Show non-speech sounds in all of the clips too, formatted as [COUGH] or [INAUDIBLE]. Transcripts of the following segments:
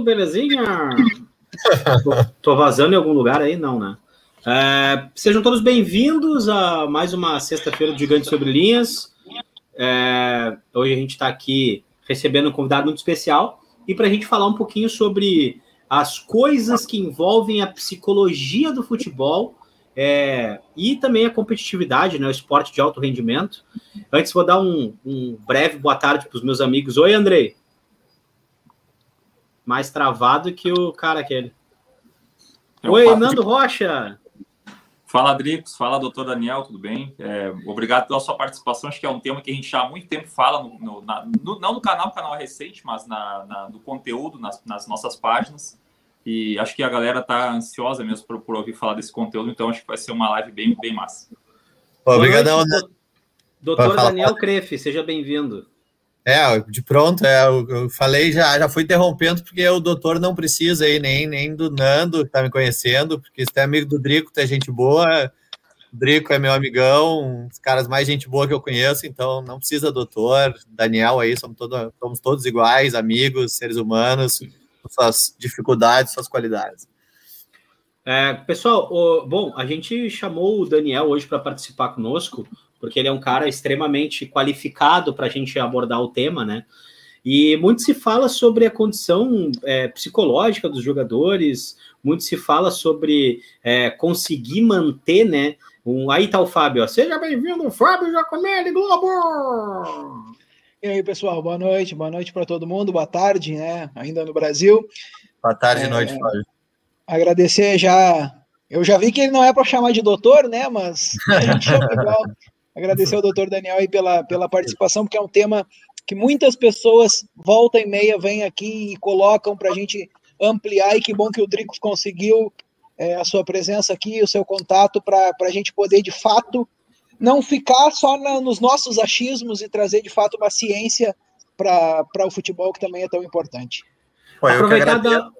tudo belezinha? tô, vazando em algum lugar aí? Não, né? É, sejam todos bem-vindos a mais uma sexta-feira de Gigante Sobre Linhas. É, hoje a gente está aqui recebendo um convidado muito especial e para a gente falar um pouquinho sobre as coisas que envolvem a psicologia do futebol é, e também a competitividade, né, o esporte de alto rendimento. Antes, vou dar um, um breve boa tarde para os meus amigos. Oi, Andrei. Mais travado que o cara aquele. É Oi, Nando de... Rocha. Fala, Dricos. Fala, doutor Daniel, tudo bem? É, obrigado pela sua participação. Acho que é um tema que a gente já há muito tempo fala, no, no, na, no, não no canal, o canal é recente, mas na, na, no conteúdo, nas, nas nossas páginas. E acho que a galera tá ansiosa mesmo por, por, ouvir falar desse conteúdo, então acho que vai ser uma live bem, bem massa. Obrigadão, Doutor Daniel Crefe, seja bem-vindo. É, de pronto, é, eu, falei já, já fui interrompendo, porque o doutor não precisa aí, nem, nem do Nando, que tá me conhecendo, porque se é amigo do Drico, é gente boa, o Drico é meu amigão, um dos caras mais gente boa que eu conheço, então não precisa doutor, Daniel aí, somos, todo, somos todos iguais, amigos, seres humanos, suas dificuldades, suas qualidades. É, pessoal, o, bom, a gente chamou o Daniel hoje para participar conosco, porque ele é um cara extremamente qualificado para a gente abordar o tema, né? E muito se fala sobre a condição é, psicológica dos jogadores, muito se fala sobre é, conseguir manter, né? Um, aí tá o Fábio, ó. seja bem-vindo, Fábio Giacomelli Globo! E aí, pessoal, boa noite, boa noite para todo mundo, boa tarde, né? Ainda no Brasil. Boa tarde e é, noite, Fábio. Agradecer já. Eu já vi que ele não é para chamar de doutor, né? Mas a gente [LAUGHS] chama igual. Agradecer ao doutor Daniel aí pela, pela participação, porque é um tema que muitas pessoas, volta e meia, vêm aqui e colocam para a gente ampliar, e que bom que o Drico conseguiu é, a sua presença aqui, o seu contato, para a gente poder, de fato, não ficar só na, nos nossos achismos e trazer de fato uma ciência para o futebol que também é tão importante. Pô, Aproveitar da...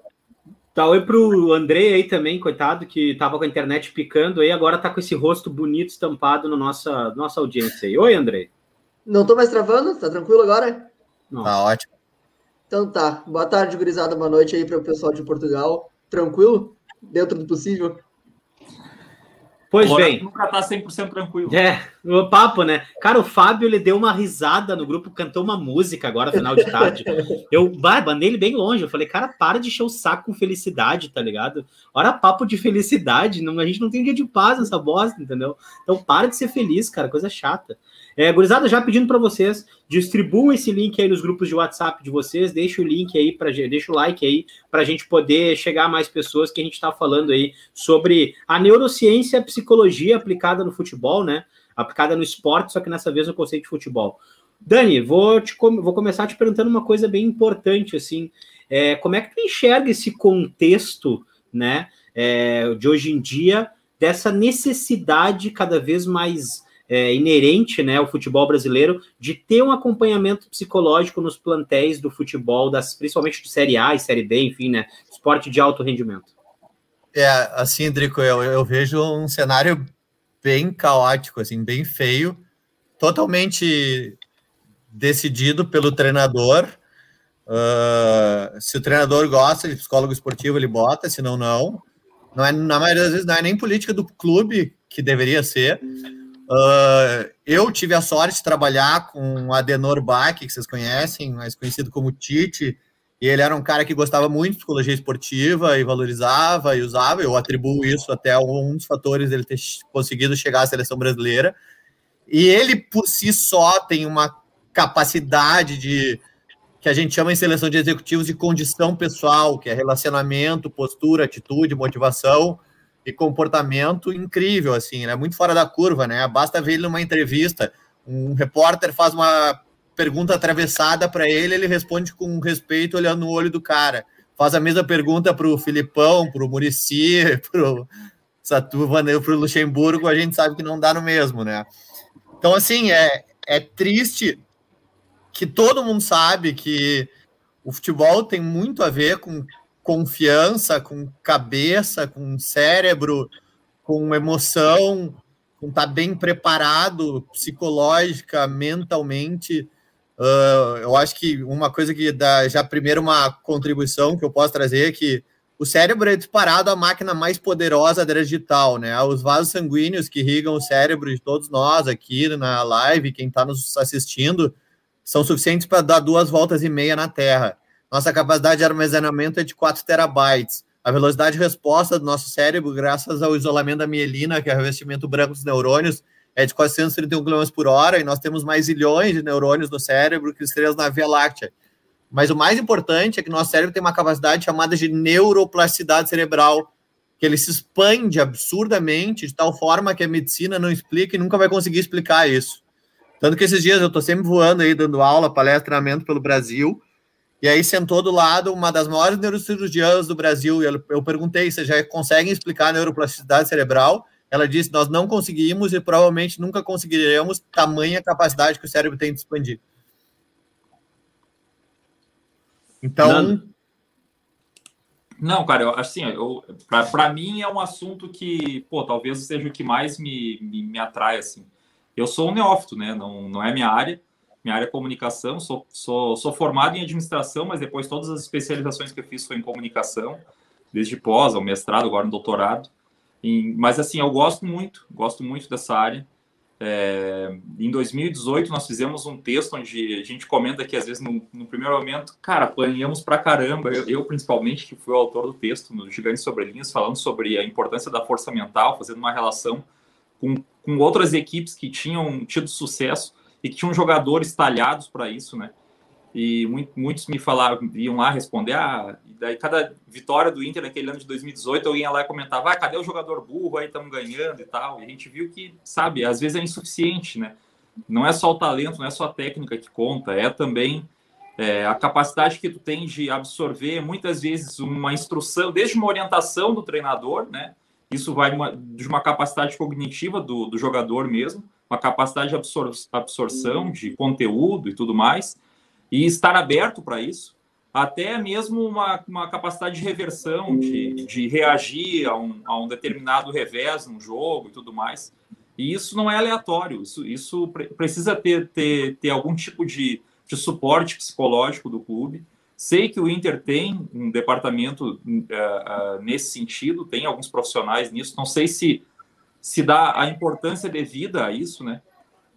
Tá, oi pro André aí também, coitado, que tava com a internet picando aí, agora tá com esse rosto bonito estampado na nossa, nossa audiência aí. Oi, André. Não tô mais travando? Tá tranquilo agora? Não. Tá ótimo. Então tá. Boa tarde, gurizada. Boa noite aí para o pessoal de Portugal. Tranquilo? Dentro do possível? Pois Agora, bem. Nunca tá 100% tranquilo. É, o papo, né? Cara, o Fábio, ele deu uma risada no grupo, cantou uma música agora, final de tarde. [LAUGHS] Eu bandei ele bem longe. Eu falei, cara, para de encher o saco com felicidade, tá ligado? Ora, papo de felicidade. Não, a gente não tem dia de paz nessa bosta, entendeu? Então, para de ser feliz, cara, coisa chata. É, gurizada, já pedindo para vocês, distribuam esse link aí nos grupos de WhatsApp de vocês, deixa o link aí para deixa o like aí para a gente poder chegar a mais pessoas que a gente está falando aí sobre a neurociência e a psicologia aplicada no futebol, né? Aplicada no esporte, só que nessa vez no conceito de futebol. Dani, vou, te, vou começar te perguntando uma coisa bem importante, assim, é, como é que tu enxerga esse contexto, né, é, de hoje em dia, dessa necessidade cada vez mais é, inerente né, ao futebol brasileiro de ter um acompanhamento psicológico nos plantéis do futebol, das, principalmente de Série A e Série B, enfim, né? Esporte de alto rendimento. É, assim, Drico, eu, eu vejo um cenário bem caótico, assim, bem feio, totalmente decidido pelo treinador. Uh, se o treinador gosta de psicólogo esportivo, ele bota, senão não. não é, na maioria das vezes não é nem política do clube que deveria ser. Uh, eu tive a sorte de trabalhar com Adenor Bach, que vocês conhecem, mais conhecido como Tite, e ele era um cara que gostava muito de psicologia esportiva e valorizava e usava. Eu atribuo isso até um dos fatores dele ter conseguido chegar à seleção brasileira. E ele, por si só, tem uma capacidade de que a gente chama em seleção de executivos de condição pessoal, que é relacionamento, postura, atitude, motivação e comportamento incrível, assim, é muito fora da curva, né? Basta ver ele numa entrevista, um repórter faz uma pergunta atravessada para ele, ele responde com respeito, olhando no olho do cara. Faz a mesma pergunta para o Filipão, para o Murici, [LAUGHS] para o Satuva, para o Luxemburgo, a gente sabe que não dá no mesmo, né? Então, assim, é, é triste que todo mundo sabe que o futebol tem muito a ver com confiança, com cabeça, com cérebro, com emoção, com estar tá bem preparado psicológica, mentalmente, Uh, eu acho que uma coisa que dá já primeiro uma contribuição que eu posso trazer é que o cérebro é disparado a máquina mais poderosa da digital, né? Os vasos sanguíneos que irrigam o cérebro de todos nós aqui na live, quem está nos assistindo, são suficientes para dar duas voltas e meia na Terra. Nossa capacidade de armazenamento é de 4 terabytes. A velocidade de resposta do nosso cérebro, graças ao isolamento da mielina, que é o revestimento branco dos neurônios, é de 431 km por hora, e nós temos mais zilhões de neurônios no cérebro que estrelas na Via Láctea. Mas o mais importante é que nosso cérebro tem uma capacidade chamada de neuroplasticidade cerebral, que ele se expande absurdamente, de tal forma que a medicina não explica e nunca vai conseguir explicar isso. Tanto que esses dias eu estou sempre voando aí, dando aula, palestra, treinamento pelo Brasil, e aí sentou do lado uma das maiores neurocirurgiãs do Brasil, e eu perguntei, vocês já conseguem explicar a neuroplasticidade cerebral? Ela disse, nós não conseguimos e provavelmente nunca conseguiremos tamanha capacidade que o cérebro tem de expandir. Então... Não, cara, eu, assim, para mim é um assunto que, pô, talvez seja o que mais me, me, me atrai, assim. Eu sou um neófito, né? Não, não é minha área. Minha área é comunicação. Sou, sou, sou formado em administração, mas depois todas as especializações que eu fiz foi em comunicação, desde pós, ao mestrado, agora no doutorado. E, mas, assim, eu gosto muito, gosto muito dessa área. É, em 2018, nós fizemos um texto onde a gente comenta que, às vezes, no, no primeiro momento, cara, apanhamos pra caramba. Eu, eu, principalmente, que fui o autor do texto, no Gigantes Sobre Linhas, falando sobre a importância da força mental, fazendo uma relação com, com outras equipes que tinham tido sucesso e que tinham jogadores talhados para isso, né? E muitos me falaram, iam lá responder, ah, e daí cada vitória do Inter naquele ano de 2018, eu ia lá e comentava, ah, cadê o jogador burro, aí estamos ganhando e tal. E a gente viu que, sabe, às vezes é insuficiente, né? Não é só o talento, não é só a técnica que conta, é também é, a capacidade que tu tem de absorver, muitas vezes, uma instrução, desde uma orientação do treinador, né? Isso vai uma, de uma capacidade cognitiva do, do jogador mesmo, uma capacidade de absor absorção de conteúdo e tudo mais, e estar aberto para isso, até mesmo uma, uma capacidade de reversão, de, de reagir a um, a um determinado revés no jogo e tudo mais. E isso não é aleatório, isso, isso precisa ter, ter, ter algum tipo de, de suporte psicológico do clube. Sei que o Inter tem um departamento uh, uh, nesse sentido, tem alguns profissionais nisso. Não sei se se dá a importância devida a isso, né?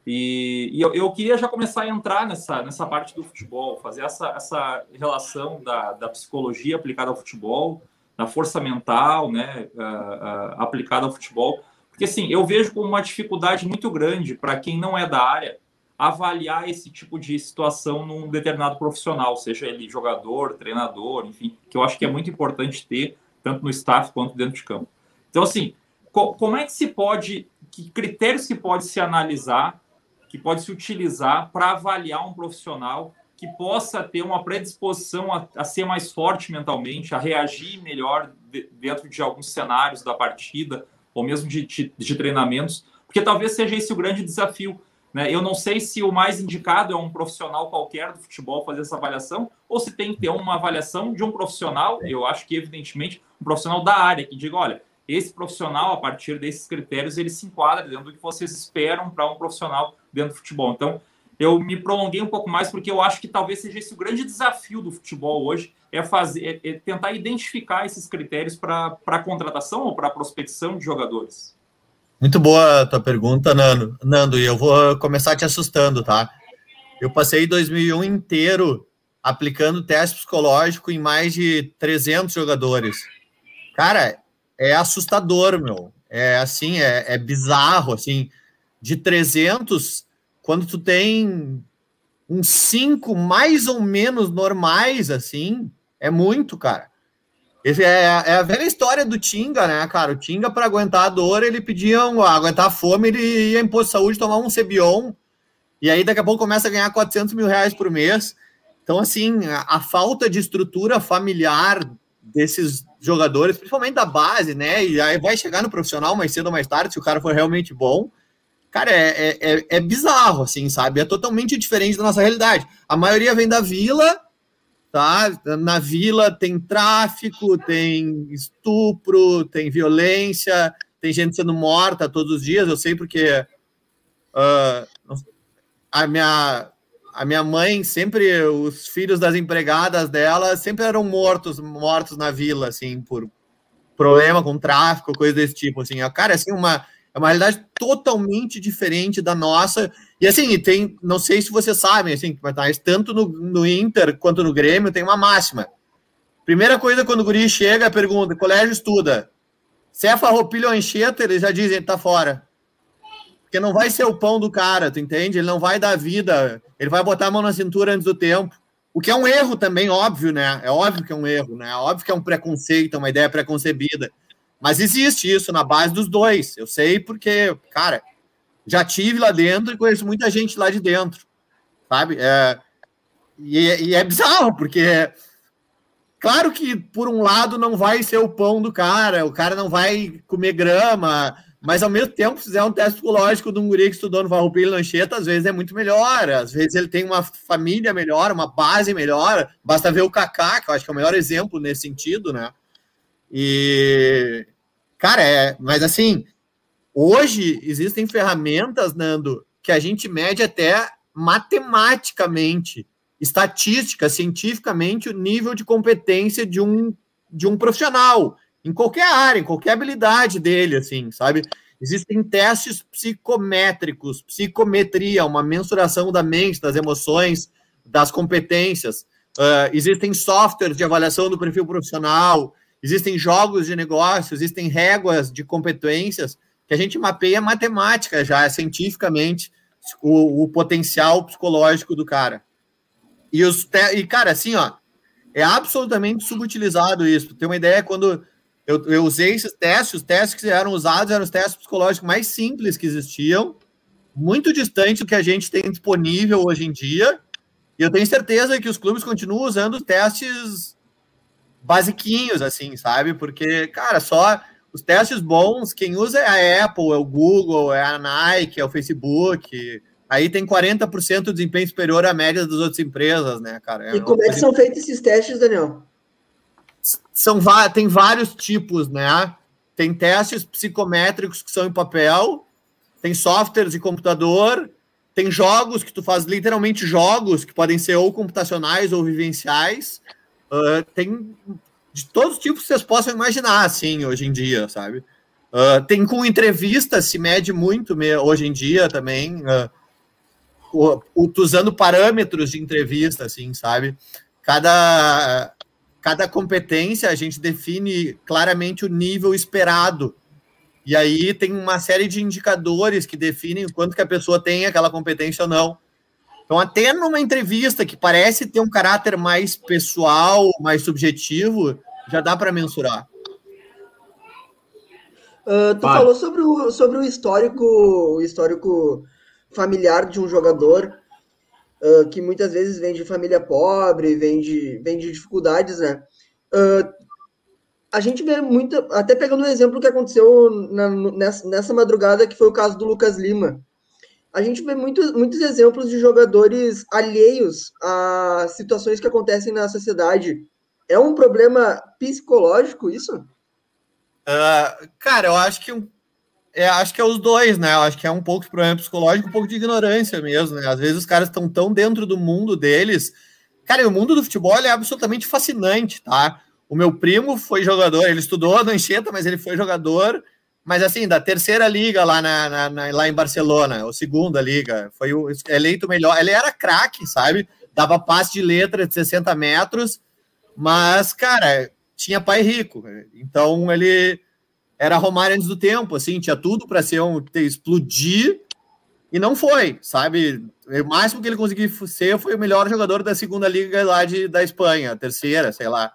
E, e eu, eu, queria já começar a entrar nessa, nessa parte do futebol, fazer essa, essa relação da, da psicologia aplicada ao futebol, da força mental, né, uh, uh, aplicada ao futebol, porque assim eu vejo como uma dificuldade muito grande para quem não é da área avaliar esse tipo de situação num determinado profissional, seja ele jogador, treinador, enfim, que eu acho que é muito importante ter tanto no staff quanto dentro de campo. Então assim, co como é que se pode, que critérios que pode se analisar que pode se utilizar para avaliar um profissional que possa ter uma predisposição a, a ser mais forte mentalmente, a reagir melhor de, dentro de alguns cenários da partida, ou mesmo de, de, de, treinamentos, porque talvez seja esse o grande desafio. Né? Eu não sei se o mais indicado é um profissional qualquer do futebol fazer essa avaliação, ou se tem que ter uma avaliação de um profissional, eu acho que, evidentemente, um profissional da área, que diga, olha, esse profissional, a partir desses critérios, ele se enquadra dentro do que vocês esperam para um profissional dentro do futebol. Então, eu me prolonguei um pouco mais porque eu acho que talvez seja esse o grande desafio do futebol hoje, é fazer, é, é tentar identificar esses critérios para a contratação ou para a prospecção de jogadores. Muito boa a tua pergunta, Nando. Nando, e eu vou começar te assustando, tá? Eu passei 2001 inteiro aplicando teste psicológico em mais de 300 jogadores. Cara, é assustador, meu. É assim, é, é bizarro, assim. De 300, quando tu tem uns 5 mais ou menos normais, assim, é muito, cara. Esse é, é, a velha história do Tinga, né, cara? O Tinga, para aguentar a dor, ele pedia, aguentar a fome, ele ia em posto de saúde tomar um Cebion, e aí daqui a pouco começa a ganhar 400 mil reais por mês. Então, assim, a, a falta de estrutura familiar desses jogadores, principalmente da base, né? E aí vai chegar no profissional mais cedo ou mais tarde, se o cara for realmente bom. Cara, é, é, é, é bizarro, assim, sabe? É totalmente diferente da nossa realidade. A maioria vem da vila, tá? Na vila tem tráfico, tem estupro, tem violência, tem gente sendo morta todos os dias. Eu sei porque uh, a minha a minha mãe sempre, os filhos das empregadas dela sempre eram mortos, mortos na vila, assim, por problema com tráfico, coisa desse tipo, assim. Cara, assim, uma, é uma realidade totalmente diferente da nossa. E assim, tem, não sei se vocês sabem, assim, mas tanto no, no Inter quanto no Grêmio tem uma máxima. Primeira coisa, quando o guri chega, pergunta, colégio estuda. Se é farroupilha ou enxeta, eles já dizem, tá fora. Porque não vai ser o pão do cara, tu entende? Ele não vai dar vida, ele vai botar a mão na cintura antes do tempo. O que é um erro também, óbvio, né? É óbvio que é um erro, né? É óbvio que é um preconceito, uma ideia preconcebida. Mas existe isso na base dos dois. Eu sei porque, cara, já tive lá dentro e conheço muita gente lá de dentro, sabe? É, e, e é bizarro, porque claro que por um lado não vai ser o pão do cara, o cara não vai comer grama, mas ao mesmo tempo, se fizer um teste psicológico de um guri que estudou no Farroupilha Lancheta, às vezes é muito melhor, às vezes ele tem uma família melhor, uma base melhor, basta ver o Kaká, que eu acho que é o melhor exemplo nesse sentido, né? E, cara, é, mas assim, hoje existem ferramentas, Nando, que a gente mede até matematicamente, estatística, cientificamente, o nível de competência de um, de um profissional em qualquer área, em qualquer habilidade dele, assim, sabe? Existem testes psicométricos, psicometria, uma mensuração da mente, das emoções, das competências. Uh, existem softwares de avaliação do perfil profissional, existem jogos de negócio, existem réguas de competências que a gente mapeia matemática já, cientificamente, o, o potencial psicológico do cara. E, os e, cara, assim, ó, é absolutamente subutilizado isso. Tem uma ideia quando eu, eu usei esses testes, os testes que eram usados eram os testes psicológicos mais simples que existiam, muito distante do que a gente tem disponível hoje em dia. E eu tenho certeza que os clubes continuam usando testes basiquinhos, assim, sabe? Porque, cara, só os testes bons, quem usa é a Apple, é o Google, é a Nike, é o Facebook. Aí tem 40% de desempenho superior à média das outras empresas, né, cara? É e como é que são feitos esses testes, Daniel? São tem vários tipos, né? Tem testes psicométricos que são em papel, tem softwares de computador, tem jogos que tu faz literalmente jogos que podem ser ou computacionais ou vivenciais. Uh, tem de todos os tipos que vocês possam imaginar, assim, hoje em dia, sabe? Uh, tem com entrevista, se mede muito hoje em dia também, uh, usando parâmetros de entrevista, assim, sabe? Cada, cada competência a gente define claramente o nível esperado. E aí tem uma série de indicadores que definem o quanto que a pessoa tem aquela competência ou não. Então, até numa entrevista que parece ter um caráter mais pessoal, mais subjetivo, já dá para mensurar. Uh, tu falou sobre o, sobre o histórico, o histórico familiar de um jogador que muitas vezes vem de família pobre, vem de, vem de dificuldades, né? Uh, a gente vê muito, até pegando um exemplo que aconteceu na, nessa, nessa madrugada, que foi o caso do Lucas Lima. A gente vê muito, muitos exemplos de jogadores alheios a situações que acontecem na sociedade. É um problema psicológico isso? Uh, cara, eu acho que um é, acho que é os dois, né? Acho que é um pouco de problema psicológico, um pouco de ignorância mesmo, né? Às vezes os caras estão tão dentro do mundo deles. Cara, o mundo do futebol é absolutamente fascinante, tá? O meu primo foi jogador, ele estudou no Anchieta, mas ele foi jogador, mas assim, da terceira liga lá, na, na, na lá em Barcelona, ou segunda liga, foi o eleito melhor. Ele era craque, sabe? Dava passe de letra de 60 metros, mas, cara, tinha pai rico. Então ele era Romário antes do tempo, assim, tinha tudo para ser um explodir e não foi, sabe? O máximo que ele conseguiu ser foi o melhor jogador da segunda liga lá de, da Espanha, terceira, sei lá.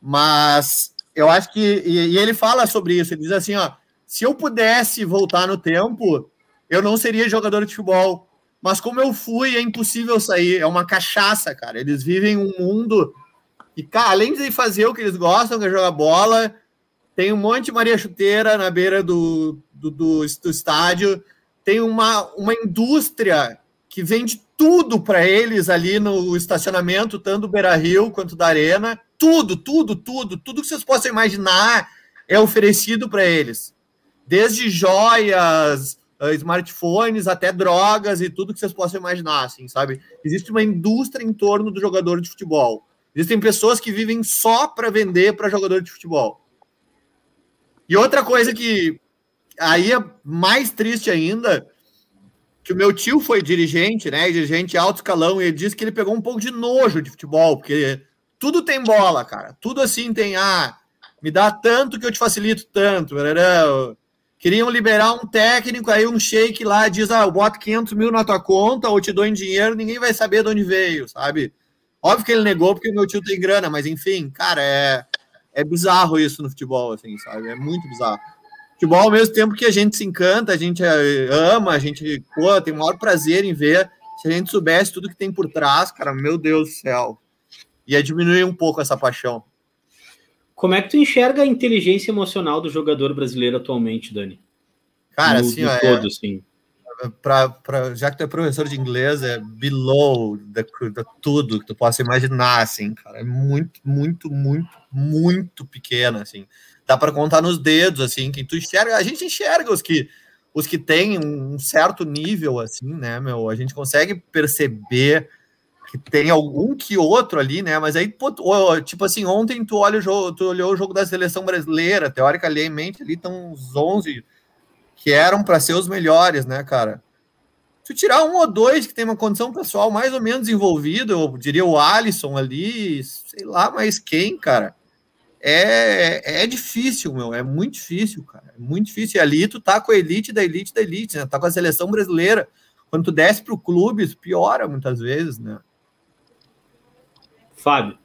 Mas eu acho que e, e ele fala sobre isso, ele diz assim, ó, se eu pudesse voltar no tempo, eu não seria jogador de futebol. Mas como eu fui, é impossível sair. É uma cachaça, cara. Eles vivem um mundo e, cara, além de fazer o que eles gostam, que é jogar bola, tem um monte de Maria Chuteira na beira do, do, do, do estádio, tem uma, uma indústria que vende tudo para eles ali no estacionamento, tanto do Beira Rio quanto da Arena. Tudo, tudo, tudo, tudo que vocês possam imaginar é oferecido para eles. Desde joias, uh, smartphones, até drogas e tudo que vocês possam imaginar, assim, sabe? Existe uma indústria em torno do jogador de futebol. Existem pessoas que vivem só para vender para jogador de futebol. E outra coisa que aí é mais triste ainda, que o meu tio foi dirigente, né? Dirigente alto escalão, e ele disse que ele pegou um pouco de nojo de futebol, porque tudo tem bola, cara. Tudo assim tem, ah, me dá tanto que eu te facilito tanto. Queriam liberar um técnico, aí um shake lá diz, ah, eu boto 500 mil na tua conta ou te dou em dinheiro, ninguém vai saber de onde veio, sabe? Óbvio que ele negou porque meu tio tem grana, mas enfim, cara, é, é bizarro isso no futebol, assim, sabe? É muito bizarro. Futebol, ao mesmo tempo que a gente se encanta, a gente é, ama, a gente pô, tem o maior prazer em ver. Se a gente soubesse tudo que tem por trás, cara, meu Deus do céu, ia diminuir um pouco essa paixão. Como é que tu enxerga a inteligência emocional do jogador brasileiro atualmente, Dani? Cara, no, assim, ó, todo, é, assim. Pra, pra, já que tu é professor de inglês, é below the, tudo que tu possa imaginar, assim, cara. É muito, muito, muito, muito pequeno, assim. Dá para contar nos dedos, assim, que tu enxerga. A gente enxerga os que os que têm um certo nível, assim, né, meu? A gente consegue perceber que tem algum que outro ali, né? Mas aí, tipo assim, ontem tu olha o jogo, tu olhou o jogo da seleção brasileira, teoricamente ali estão uns 11 que eram para ser os melhores, né, cara? Se tirar um ou dois que tem uma condição pessoal mais ou menos envolvida, eu diria o Alisson ali, sei lá, mas quem, cara? É, é difícil, meu, é muito difícil, cara. É muito difícil. E ali tu tá com a elite da elite da elite, né? Tá com a seleção brasileira. Quando tu desce pro clube, isso piora muitas vezes, né? Fábio.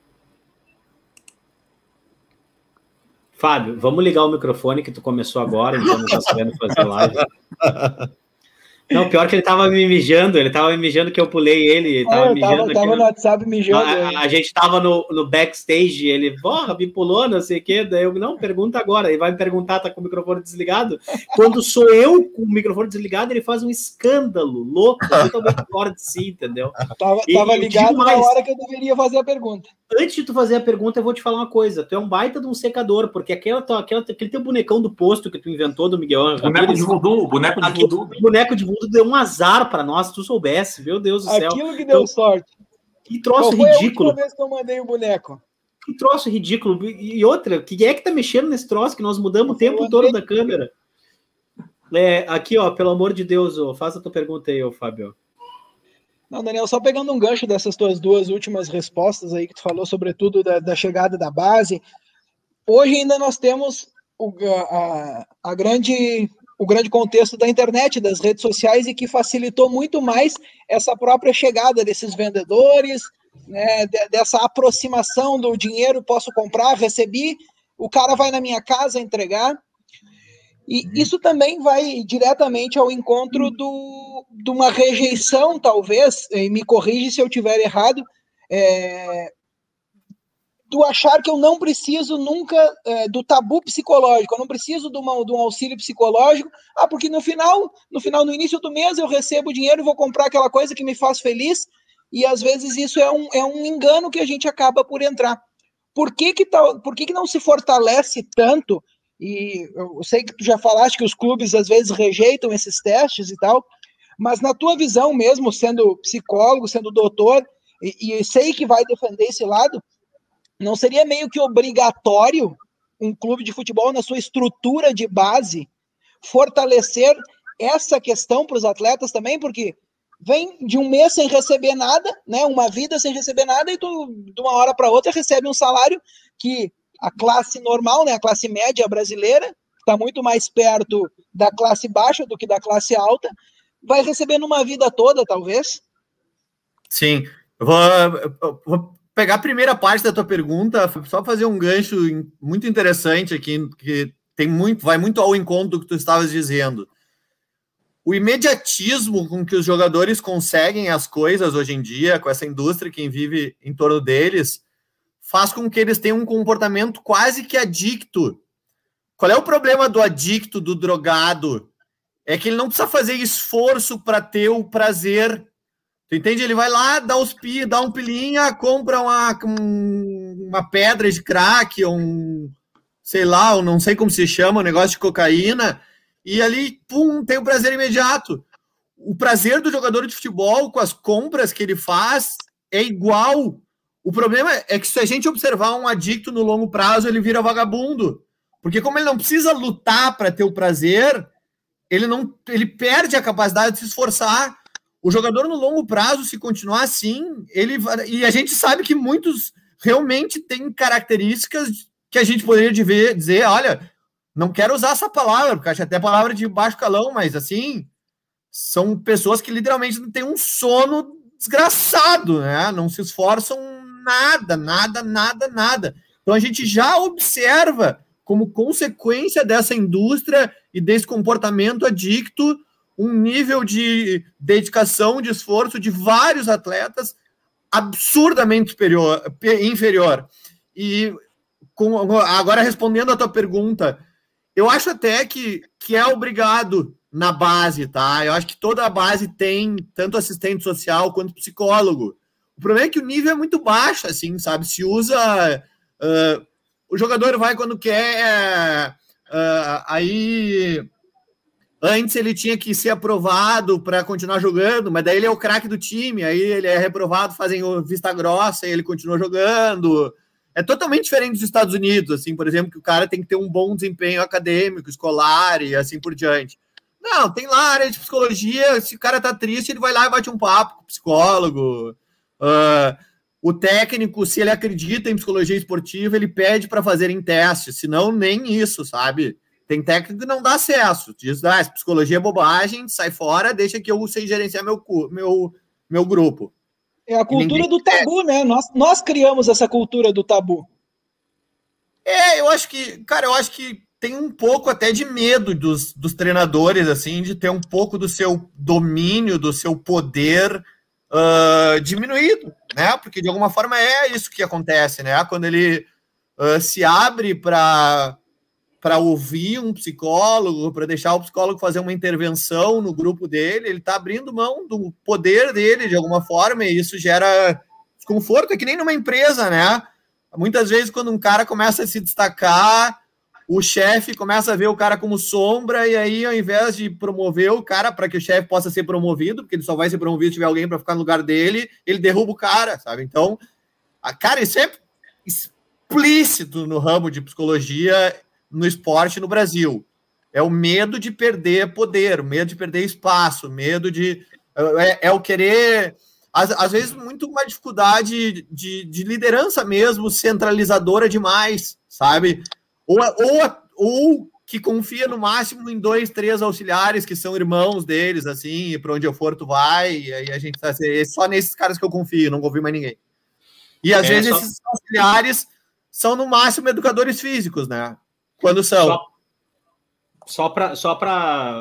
Fábio, vamos ligar o microfone que tu começou agora, então não tá sabendo fazer live. Não, pior que ele tava me mijando, ele tava me mijando que eu pulei ele, ele tava é, mijando. Tava, tava no WhatsApp mijando. A, a, gente tava no, no backstage, ele, porra, me pulou, não sei o quê. Daí eu, não, pergunta agora. Ele vai me perguntar, tá com o microfone desligado. Quando sou eu com o microfone desligado, ele faz um escândalo louco, totalmente fora de si, entendeu? Tava, e, tava ligado na hora que eu deveria fazer a pergunta. Antes de tu fazer a pergunta, eu vou te falar uma coisa. Tu é um baita de um secador, porque aquela, aquela, aquele teu bonecão do posto que tu inventou do Miguel. Boneco de voodoo, boneco de voodoo. Boneco de voodoo deu um azar para nós, se tu soubesse, meu Deus do céu. Aquilo que deu então, sorte. Que troço Qual foi ridículo. A vez que eu mandei o boneco. Que troço ridículo. E outra, quem é que tá mexendo nesse troço que nós mudamos o tempo todo da câmera? É, aqui, ó, pelo amor de Deus, ó, faça a tua pergunta aí, ó, Fábio. Não, Daniel, só pegando um gancho dessas tuas duas últimas respostas aí que tu falou, sobretudo da, da chegada da base. Hoje ainda nós temos o, a, a grande o grande contexto da internet, das redes sociais e que facilitou muito mais essa própria chegada desses vendedores, né, dessa aproximação do dinheiro, posso comprar, recebi, o cara vai na minha casa entregar. E uhum. isso também vai diretamente ao encontro do, de uma rejeição, talvez, e me corrige se eu tiver errado, é, do achar que eu não preciso nunca é, do tabu psicológico, eu não preciso de, uma, de, um auxílio psicológico, ah, porque no final, no final, no início do mês eu recebo dinheiro e vou comprar aquela coisa que me faz feliz, e às vezes isso é um, é um engano que a gente acaba por entrar. Por que que, tá, por que que não se fortalece tanto, e eu sei que tu já falaste que os clubes às vezes rejeitam esses testes e tal, mas na tua visão mesmo, sendo psicólogo, sendo doutor, e, e sei que vai defender esse lado, não seria meio que obrigatório um clube de futebol, na sua estrutura de base, fortalecer essa questão para os atletas também? Porque vem de um mês sem receber nada, né? Uma vida sem receber nada, e tu, de uma hora para outra, recebe um salário que a classe normal, né? A classe média brasileira, está muito mais perto da classe baixa do que da classe alta, vai receber numa vida toda, talvez. Sim. Vou, vou pegar a primeira parte da tua pergunta, só fazer um gancho muito interessante aqui, que tem muito, vai muito ao encontro do que tu estavas dizendo. O imediatismo com que os jogadores conseguem as coisas hoje em dia, com essa indústria que vive em torno deles, faz com que eles tenham um comportamento quase que adicto. Qual é o problema do adicto, do drogado? É que ele não precisa fazer esforço para ter o prazer Tu entende? Ele vai lá, dá os pi, dá um pilinha, compra uma, uma pedra de crack, um, sei lá, não sei como se chama, um negócio de cocaína, e ali, pum, tem o prazer imediato. O prazer do jogador de futebol com as compras que ele faz é igual. O problema é que se a gente observar um adicto no longo prazo, ele vira vagabundo. Porque como ele não precisa lutar para ter o prazer, ele não ele perde a capacidade de se esforçar. O jogador no longo prazo, se continuar assim, ele e a gente sabe que muitos realmente têm características que a gente poderia dizer, olha, não quero usar essa palavra, porque acho até palavra de baixo calão, mas assim, são pessoas que literalmente têm um sono desgraçado, né? Não se esforçam nada, nada, nada, nada. Então a gente já observa como consequência dessa indústria e desse comportamento adicto um nível de dedicação, de esforço de vários atletas absurdamente superior, inferior. E com, agora respondendo a tua pergunta, eu acho até que, que é obrigado na base, tá? Eu acho que toda a base tem tanto assistente social quanto psicólogo. O problema é que o nível é muito baixo, assim, sabe? Se usa. Uh, o jogador vai quando quer. Uh, aí. Antes ele tinha que ser aprovado para continuar jogando, mas daí ele é o craque do time, aí ele é reprovado, fazem vista grossa e ele continua jogando. É totalmente diferente dos Estados Unidos, assim, por exemplo, que o cara tem que ter um bom desempenho acadêmico, escolar e assim por diante. Não, tem lá área de psicologia, se o cara tá triste, ele vai lá e bate um papo com o psicólogo. Uh, o técnico, se ele acredita em psicologia esportiva, ele pede para fazerem testes, senão nem isso, sabe? Tem técnico que não dá acesso, diz, ah, psicologia é bobagem, sai fora, deixa que eu sei gerenciar meu, meu, meu grupo. É a cultura do tabu, né? Nós, nós criamos essa cultura do tabu. É, eu acho que, cara, eu acho que tem um pouco até de medo dos, dos treinadores, assim, de ter um pouco do seu domínio, do seu poder uh, diminuído, né? Porque de alguma forma é isso que acontece, né? Quando ele uh, se abre para para ouvir um psicólogo, para deixar o psicólogo fazer uma intervenção no grupo dele, ele está abrindo mão do poder dele de alguma forma, e isso gera desconforto, é que nem numa empresa, né? Muitas vezes, quando um cara começa a se destacar, o chefe começa a ver o cara como sombra, e aí, ao invés de promover o cara para que o chefe possa ser promovido, porque ele só vai ser promovido se tiver alguém para ficar no lugar dele, ele derruba o cara, sabe? Então, a, cara, é explícito no ramo de psicologia no esporte no Brasil. É o medo de perder poder, o medo de perder espaço, o medo de. É, é o querer. Às, às, vezes, muito uma dificuldade de, de liderança mesmo, centralizadora demais, sabe? Ou, ou, ou que confia no máximo em dois, três auxiliares que são irmãos deles, assim, e para onde eu for, tu vai, e aí a gente tá assim, é só nesses caras que eu confio, não confio mais ninguém. E às é, vezes só... esses auxiliares são no máximo educadores físicos, né? Quando são? Só, só para só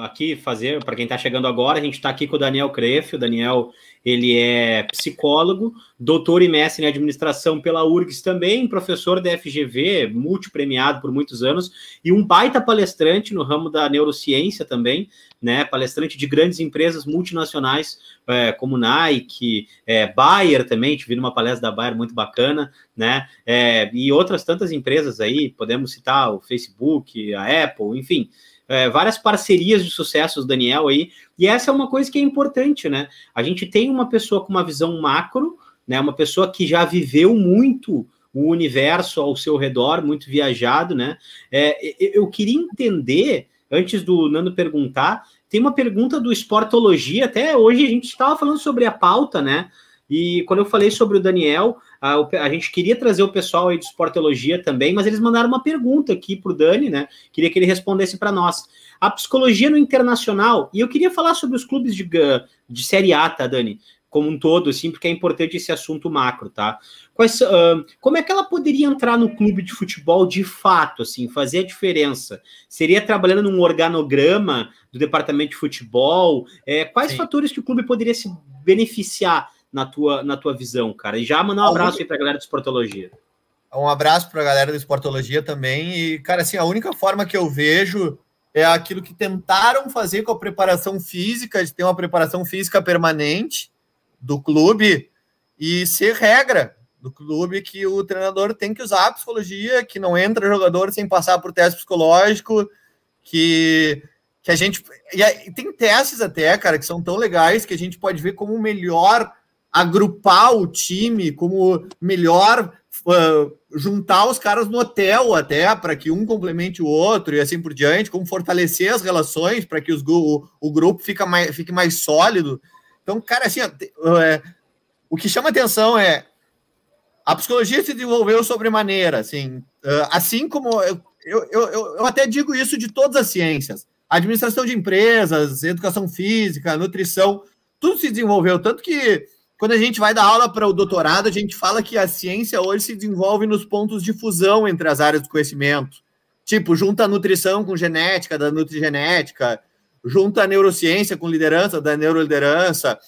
aqui fazer, para quem está chegando agora, a gente está aqui com o Daniel Crefe. O Daniel ele é psicólogo, doutor e mestre em administração pela URGS também, professor da FGV, multipremiado por muitos anos, e um baita palestrante no ramo da neurociência também, né? Palestrante de grandes empresas multinacionais é, como Nike, é, Bayer também, tive numa palestra da Bayer muito bacana, né? É, e outras tantas empresas aí, podemos citar o Facebook, a Apple, enfim é, várias parcerias de sucesso do Daniel aí, e essa é uma coisa que é importante, né? A gente tem uma pessoa com uma visão macro, né? Uma pessoa que já viveu muito o universo ao seu redor, muito viajado, né? É, eu queria entender, antes do Nando perguntar, tem uma pergunta do Esportologia, até hoje a gente estava falando sobre a pauta, né? E quando eu falei sobre o Daniel, a, a gente queria trazer o pessoal aí de Esportologia também, mas eles mandaram uma pergunta aqui para o Dani, né? Queria que ele respondesse para nós. A psicologia no internacional, e eu queria falar sobre os clubes de, de Série A, tá, Dani? Como um todo, assim, porque é importante esse assunto macro, tá? Quais, uh, como é que ela poderia entrar no clube de futebol de fato, assim, fazer a diferença? Seria trabalhando num organograma do departamento de futebol? É, quais Sim. fatores que o clube poderia se beneficiar na tua, na tua visão, cara? E já mandar um abraço aí para a galera do Esportologia. Um abraço para a galera do Esportologia também. E, cara, assim, a única forma que eu vejo é aquilo que tentaram fazer com a preparação física, de ter uma preparação física permanente do clube e ser regra do clube que o treinador tem que usar a psicologia, que não entra jogador sem passar por teste psicológico, que que a gente. E tem testes até, cara, que são tão legais que a gente pode ver como melhor agrupar o time, como melhor uh, juntar os caras no hotel até, para que um complemente o outro e assim por diante, como fortalecer as relações para que os, o, o grupo fica mais, fique mais sólido. Então, cara, assim, é, o que chama atenção é a psicologia se desenvolveu sobremaneira, assim, uh, assim como eu, eu, eu, eu até digo isso de todas as ciências, administração de empresas, educação física, nutrição, tudo se desenvolveu, tanto que quando a gente vai dar aula para o doutorado, a gente fala que a ciência hoje se desenvolve nos pontos de fusão entre as áreas do conhecimento. Tipo, junta a nutrição com genética, da nutrigenética, junta a neurociência com liderança, da neuroliderança,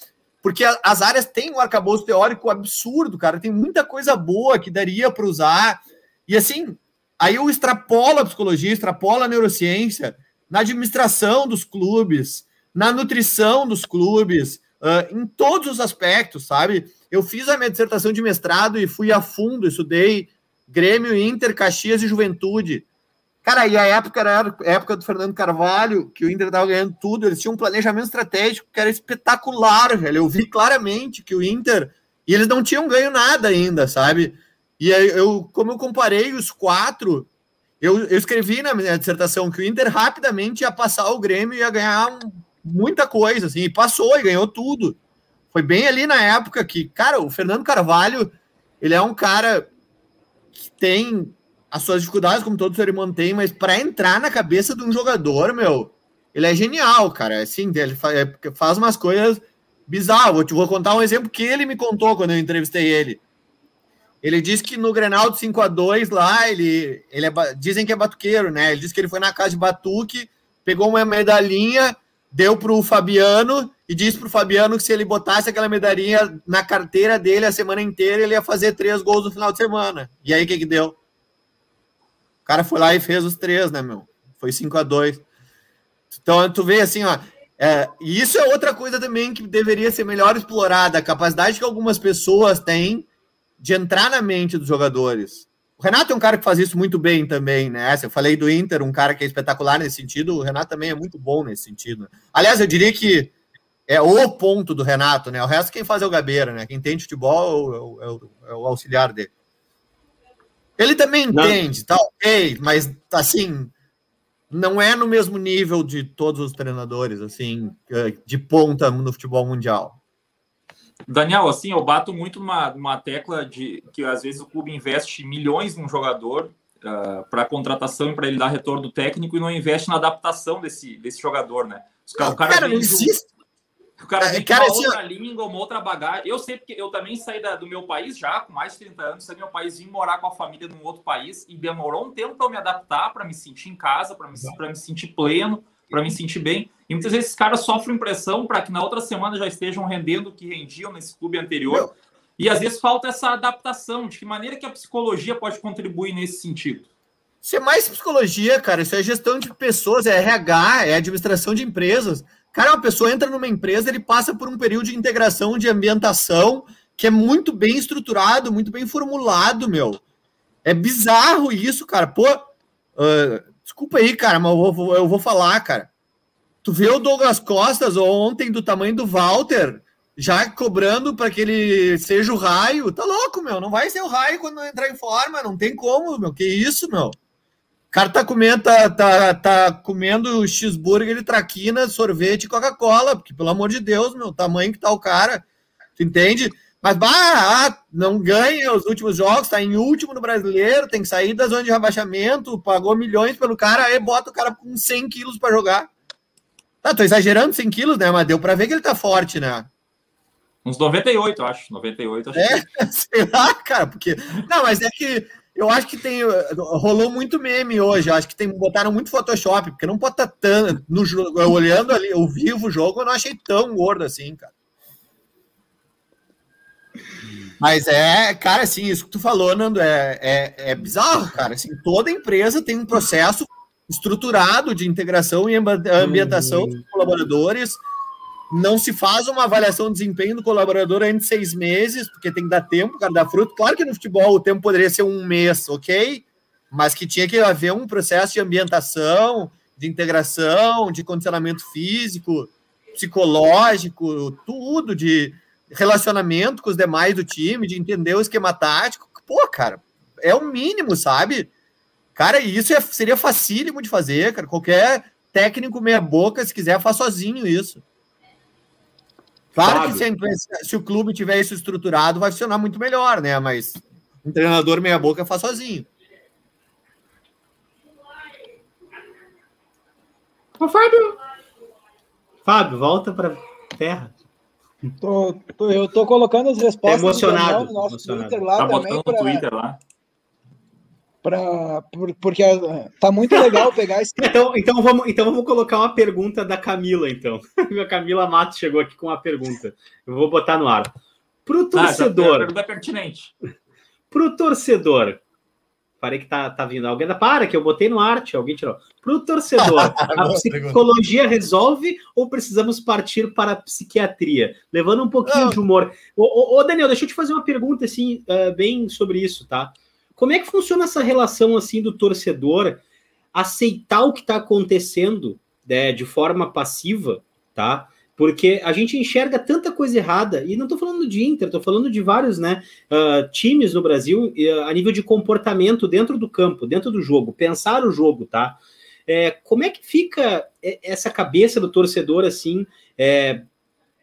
porque as áreas têm um arcabouço teórico absurdo, cara, tem muita coisa boa que daria para usar. E assim, aí eu extrapolo a psicologia, extrapolo a neurociência na administração dos clubes, na nutrição dos clubes, uh, em todos os aspectos, sabe? Eu fiz a minha dissertação de mestrado e fui a fundo, estudei Grêmio, Inter, Caxias e Juventude. Cara, e a época era a época do Fernando Carvalho, que o Inter estava ganhando tudo, eles tinham um planejamento estratégico que era espetacular, velho. Eu vi claramente que o Inter. E eles não tinham ganho nada ainda, sabe? E eu, como eu comparei os quatro, eu, eu escrevi na minha dissertação que o Inter rapidamente ia passar o Grêmio e ia ganhar muita coisa, assim, e passou e ganhou tudo. Foi bem ali na época que, cara, o Fernando Carvalho, ele é um cara que tem as suas dificuldades, como todo ser humano tem, mas para entrar na cabeça de um jogador, meu, ele é genial, cara. Assim, ele é, faz umas coisas bizarras. Vou, te, vou contar um exemplo que ele me contou quando eu entrevistei ele. Ele disse que no Grenal de 5 a 2 lá, ele, ele é, dizem que é batuqueiro, né? Ele disse que ele foi na casa de batuque, pegou uma medalhinha, deu pro Fabiano e disse pro Fabiano que se ele botasse aquela medalhinha na carteira dele a semana inteira, ele ia fazer três gols no final de semana. E aí, o que que deu? O cara foi lá e fez os três, né, meu? Foi 5 a 2 Então, tu vê assim, ó. É, e isso é outra coisa também que deveria ser melhor explorada, a capacidade que algumas pessoas têm de entrar na mente dos jogadores. O Renato é um cara que faz isso muito bem também, né? Eu falei do Inter, um cara que é espetacular nesse sentido, o Renato também é muito bom nesse sentido. Aliás, eu diria que é o ponto do Renato, né? O resto quem faz é o Gabeira, né? Quem tem futebol é o, é o, é o auxiliar dele. Ele também entende, não. tá ok, mas assim, não é no mesmo nível de todos os treinadores, assim, eh, de ponta no futebol mundial. Daniel, assim, eu bato muito numa, numa tecla de que às vezes o clube investe milhões num jogador uh, ah, para contratação e para ele dar retorno técnico e não investe na adaptação desse, desse jogador, né? O cara, cara não existe. O cara vem cara, uma outra língua, uma outra bagagem. Eu sei porque eu também saí da, do meu país já, com mais de 30 anos, saí do meu país, vim morar com a família num outro país e demorou um tempo para eu me adaptar, para me sentir em casa, para me, me sentir pleno, para me sentir bem. E muitas vezes esses caras sofrem pressão para que na outra semana já estejam rendendo o que rendiam nesse clube anterior. Meu... E às vezes falta essa adaptação. De que maneira que a psicologia pode contribuir nesse sentido? Isso é mais psicologia, cara. Isso é gestão de pessoas, é RH, é administração de empresas. Cara, uma pessoa entra numa empresa, ele passa por um período de integração, de ambientação, que é muito bem estruturado, muito bem formulado, meu. É bizarro isso, cara. Pô, uh, desculpa aí, cara, mas eu vou, eu vou falar, cara. Tu vê o Douglas Costas ontem do tamanho do Walter, já cobrando para que ele seja o raio. Tá louco, meu. Não vai ser o raio quando entrar em forma. Não tem como, meu. Que isso, meu cara tá comendo, tá, tá, tá comendo cheeseburger, traquina, sorvete e Coca-Cola, porque, pelo amor de Deus, meu, tamanho que tá o cara, tu entende? Mas, bah, ah, não ganha os últimos jogos, tá em último no brasileiro, tem que sair da zona de rebaixamento, pagou milhões pelo cara, aí bota o cara com 100 quilos para jogar. Tá, tô exagerando 100 quilos, né? Mas deu pra ver que ele tá forte, né? Uns 98, eu acho. 98, acho. É, que... [LAUGHS] sei lá, cara, porque. Não, mas é que eu acho que tem. Rolou muito meme hoje. Eu acho que tem, botaram muito Photoshop, porque não pode estar tá tão. No, olhando ali, o vivo o jogo, eu não achei tão gordo assim, cara. Mas é, cara, assim, isso que tu falou, Nando, é, é, é bizarro, cara. Assim, toda empresa tem um processo estruturado de integração e ambientação dos colaboradores não se faz uma avaliação de desempenho do colaborador antes de seis meses, porque tem que dar tempo, cara, dar fruto. Claro que no futebol o tempo poderia ser um mês, ok? Mas que tinha que haver um processo de ambientação de integração, de condicionamento físico, psicológico, tudo, de relacionamento com os demais do time, de entender o esquema tático. Pô, cara, é o mínimo, sabe? Cara, isso é, seria facílimo de fazer, cara. Qualquer técnico meia-boca, se quiser, faz sozinho isso. Claro Fábio. que se, empresa, se, o clube tiver isso estruturado, vai funcionar muito melhor, né? Mas um treinador meia-boca faz sozinho. Ô, Fábio! Fábio, volta para terra. Tô, tô, eu tô colocando as respostas emocionado, no nosso emocionado. Twitter lá tá também. Pra, Twitter lá. Pra, por, porque é, tá muito legal pegar esse. [LAUGHS] então, então, vamos, então vamos colocar uma pergunta da Camila, então. [LAUGHS] A Camila Matos chegou aqui com uma pergunta. Eu vou botar no ar. Pro ah, torcedor. Ah, pergunta é pertinente. Pro torcedor, Parei que tá, tá vindo. Alguém da para que eu botei no arte, alguém tirou. Para o torcedor, [LAUGHS] a psicologia resolve ou precisamos partir para a psiquiatria? Levando um pouquinho Não. de humor. Ô, ô, ô, Daniel, deixa eu te fazer uma pergunta assim, uh, bem sobre isso, tá? Como é que funciona essa relação assim do torcedor aceitar o que está acontecendo né, de forma passiva, tá? Porque a gente enxerga tanta coisa errada, e não estou falando de Inter, estou falando de vários né, uh, times no Brasil uh, a nível de comportamento dentro do campo, dentro do jogo, pensar o jogo, tá? É, como é que fica essa cabeça do torcedor assim, é,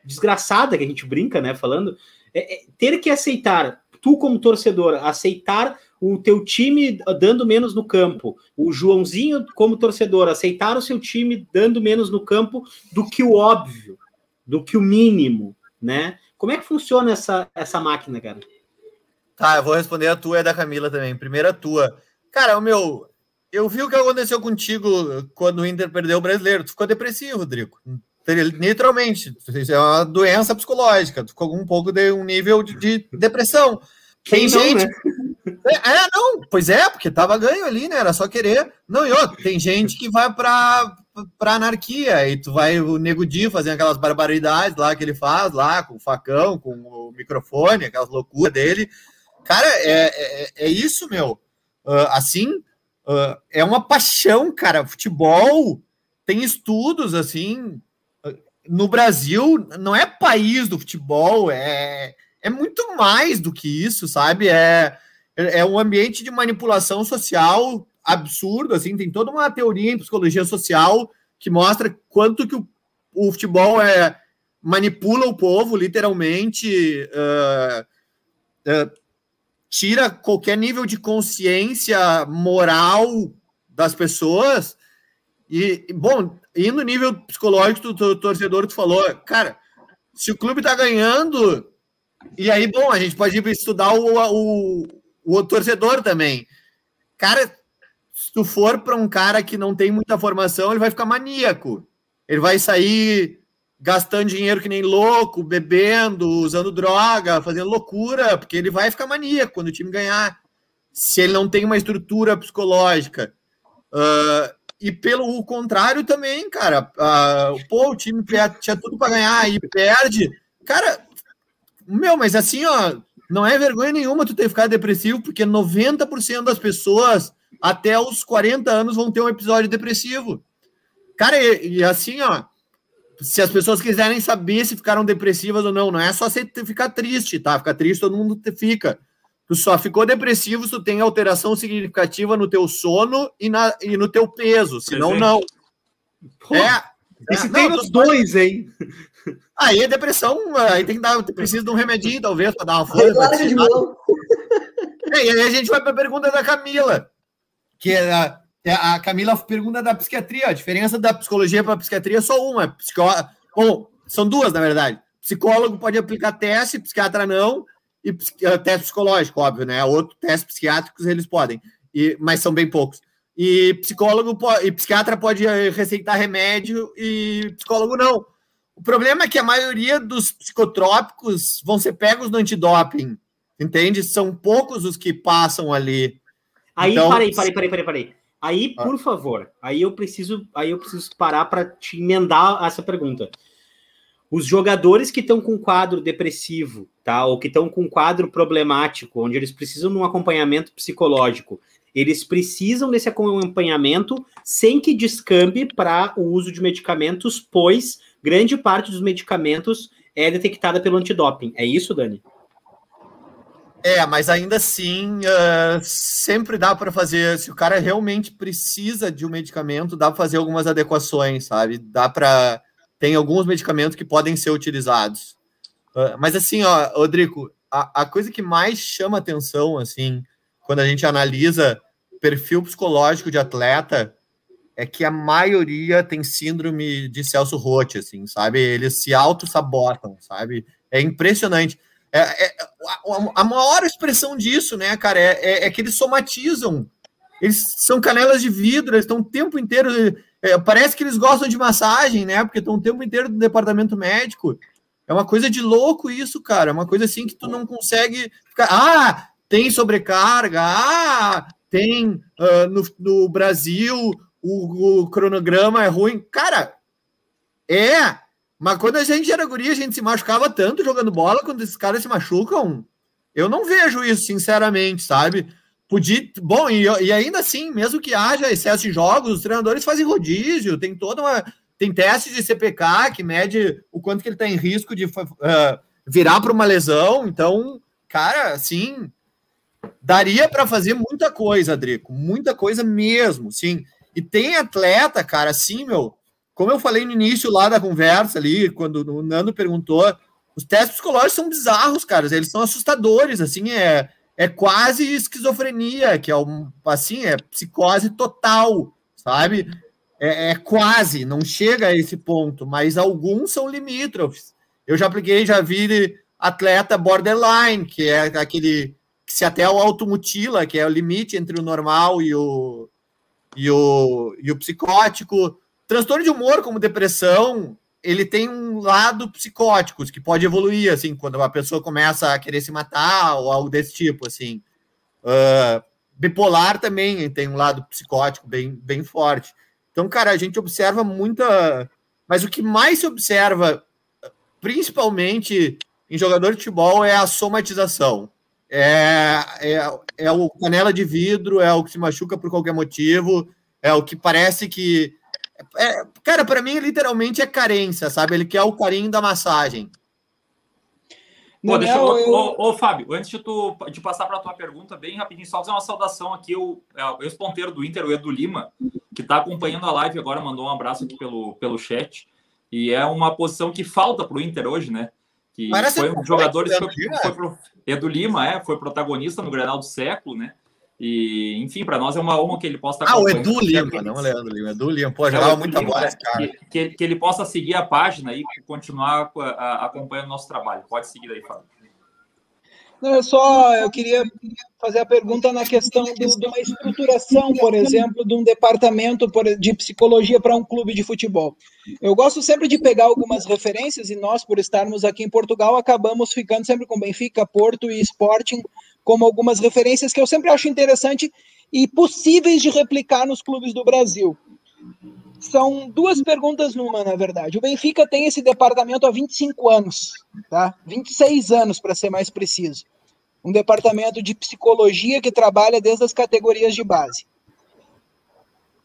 desgraçada que a gente brinca, né? Falando, é, é, ter que aceitar, tu como torcedor, aceitar o teu time dando menos no campo, o Joãozinho como torcedor aceitar o seu time dando menos no campo do que o óbvio, do que o mínimo, né? Como é que funciona essa, essa máquina, cara? Tá, eu vou responder a tua e a da Camila também. Primeira tua. Cara, o meu, eu vi o que aconteceu contigo quando o Inter perdeu o brasileiro. Tu ficou depressivo, Rodrigo. Literalmente. Isso é uma doença psicológica. Tu ficou com um pouco de um nível de, de depressão. Tem não, gente. Né? É, é, não, pois é, porque tava ganho ali, né? Era só querer. Não, e outro, tem gente que vai pra, pra anarquia, e tu vai o Nego Di fazendo aquelas barbaridades lá que ele faz, lá, com o facão, com o microfone, aquelas loucuras dele. Cara, é, é, é isso, meu. Uh, assim, uh, é uma paixão, cara. Futebol tem estudos, assim. No Brasil, não é país do futebol, é é muito mais do que isso, sabe? É, é um ambiente de manipulação social absurdo, assim, tem toda uma teoria em psicologia social que mostra quanto que o, o futebol é manipula o povo, literalmente, uh, uh, tira qualquer nível de consciência moral das pessoas. E, bom, e no nível psicológico do torcedor, tu falou, cara, se o clube tá ganhando, e aí, bom, a gente pode estudar o, o, o torcedor também. Cara, se tu for para um cara que não tem muita formação, ele vai ficar maníaco. Ele vai sair gastando dinheiro que nem louco, bebendo, usando droga, fazendo loucura, porque ele vai ficar maníaco quando o time ganhar. Se ele não tem uma estrutura psicológica. Uh, e pelo contrário também, cara. Uh, pô, o time tinha tudo para ganhar e perde. Cara, meu, mas assim, ó, não é vergonha nenhuma tu ter ficado depressivo, porque 90% das pessoas até os 40 anos vão ter um episódio depressivo. Cara, e, e, assim, ó, se as pessoas quiserem saber se ficaram depressivas ou não, não é só você ficar triste, tá? Ficar triste todo mundo fica. Tu só ficou depressivo se tu tem alteração significativa no teu sono e, na, e no teu peso, senão não. Pô, é. E se é, tem não, os dois, hein? Aí é depressão, aí tem que dar, precisa de um remedinho, talvez, para dar uma força. [LAUGHS] É, e aí a gente vai para a pergunta da Camila, que é a, é a Camila pergunta da psiquiatria. A diferença da psicologia para a psiquiatria é só uma. Psicó... Bom, são duas, na verdade. Psicólogo pode aplicar teste, psiquiatra não, e eh, teste psicológico, óbvio, né? Outro teste psiquiátricos eles podem, e, mas são bem poucos. E psicólogo e psiquiatra pode eh, receitar remédio e psicólogo não. O problema é que a maioria dos psicotrópicos vão ser pegos no antidoping, entende? São poucos os que passam ali. Aí, então, parei, parei, parei, parei, parei. Aí, ah. por favor, aí eu preciso, aí eu preciso parar para te emendar essa pergunta. Os jogadores que estão com quadro depressivo, tá? Ou que estão com quadro problemático, onde eles precisam de um acompanhamento psicológico, Eles precisam desse acompanhamento sem que descambe para o uso de medicamentos, pois grande parte dos medicamentos é detectada pelo antidoping. É isso, Dani? É, mas ainda assim, uh, sempre dá para fazer. Se o cara realmente precisa de um medicamento, dá para fazer algumas adequações, sabe? Dá para. Tem alguns medicamentos que podem ser utilizados. Uh, mas assim, ó, Rodrigo, a, a coisa que mais chama atenção, assim, quando a gente analisa perfil psicológico de atleta, é que a maioria tem síndrome de Celso Roth, assim, sabe? Eles se auto-sabotam, sabe? É impressionante. É, é, a, a, maior expressão disso, né, cara, é, é, é, que eles somatizam. Eles são canelas de vidro, eles estão o tempo inteiro. É, parece que eles gostam de massagem, né? Porque estão o tempo inteiro no departamento médico. É uma coisa de louco isso, cara. É uma coisa assim que tu não consegue ficar. Ah, tem sobrecarga. Ah, tem uh, no, no, Brasil o, o cronograma é ruim. Cara, é mas quando a gente era guria, a gente se machucava tanto jogando bola, quando esses caras se machucam, eu não vejo isso, sinceramente, sabe? Podia. Bom, e, e ainda assim, mesmo que haja excesso de jogos, os treinadores fazem rodízio, tem toda uma. Tem teste de CPK que mede o quanto que ele está em risco de uh, virar para uma lesão. Então, cara, assim, daria para fazer muita coisa, Drico, muita coisa mesmo, sim. E tem atleta, cara, assim, meu, como eu falei no início lá da conversa ali, quando o Nando perguntou, os testes psicológicos são bizarros, caras, eles são assustadores, assim, é, é quase esquizofrenia, que é um, assim, é psicose total, sabe? É, é, quase, não chega a esse ponto, mas alguns são limítrofes. Eu já apliquei, já vi atleta borderline, que é aquele que se até o automutila, que é o limite entre o normal e o, e o, e o psicótico. Transtorno de humor, como depressão, ele tem um lado psicótico que pode evoluir, assim, quando a pessoa começa a querer se matar ou algo desse tipo, assim. Uh, bipolar também tem um lado psicótico bem, bem forte. Então, cara, a gente observa muita. Mas o que mais se observa, principalmente em jogador de futebol, é a somatização. É, é, é o canela de vidro, é o que se machuca por qualquer motivo, é o que parece que é, cara, para mim, literalmente é carência, sabe? Ele quer o carinho da massagem. Pô, deixa eu, eu... Ô, ô, Fábio, antes de, tu, de passar para a tua pergunta, bem rapidinho, só fazer uma saudação aqui, o, é, o ex-ponteiro do Inter, o Edu Lima, que está acompanhando a live agora, mandou um abraço aqui pelo, pelo chat. E é uma posição que falta para o Inter hoje, né? Que Parece foi um dos jogadores que foi, foi pro, Edu Lima, é, foi protagonista no Grenal do século, né? E, enfim, para nós é uma honra que ele possa estar Ah, o Edu Lima, não é Leandro Lima, Edu Lima, pô, jogava muita bola esse cara. Que, que, que, ele possa seguir a página e continuar a, a, acompanhando o nosso trabalho. Pode seguir aí, Fábio. Não, eu só eu queria fazer a pergunta na questão do, de uma estruturação, por exemplo, de um departamento de psicologia para um clube de futebol. Eu gosto sempre de pegar algumas referências e nós, por estarmos aqui em Portugal, acabamos ficando sempre com Benfica, Porto e Sporting como algumas referências que eu sempre acho interessante e possíveis de replicar nos clubes do Brasil. São duas perguntas numa, na verdade. O Benfica tem esse departamento há 25 anos, tá? 26 anos, para ser mais preciso. Um departamento de psicologia que trabalha desde as categorias de base.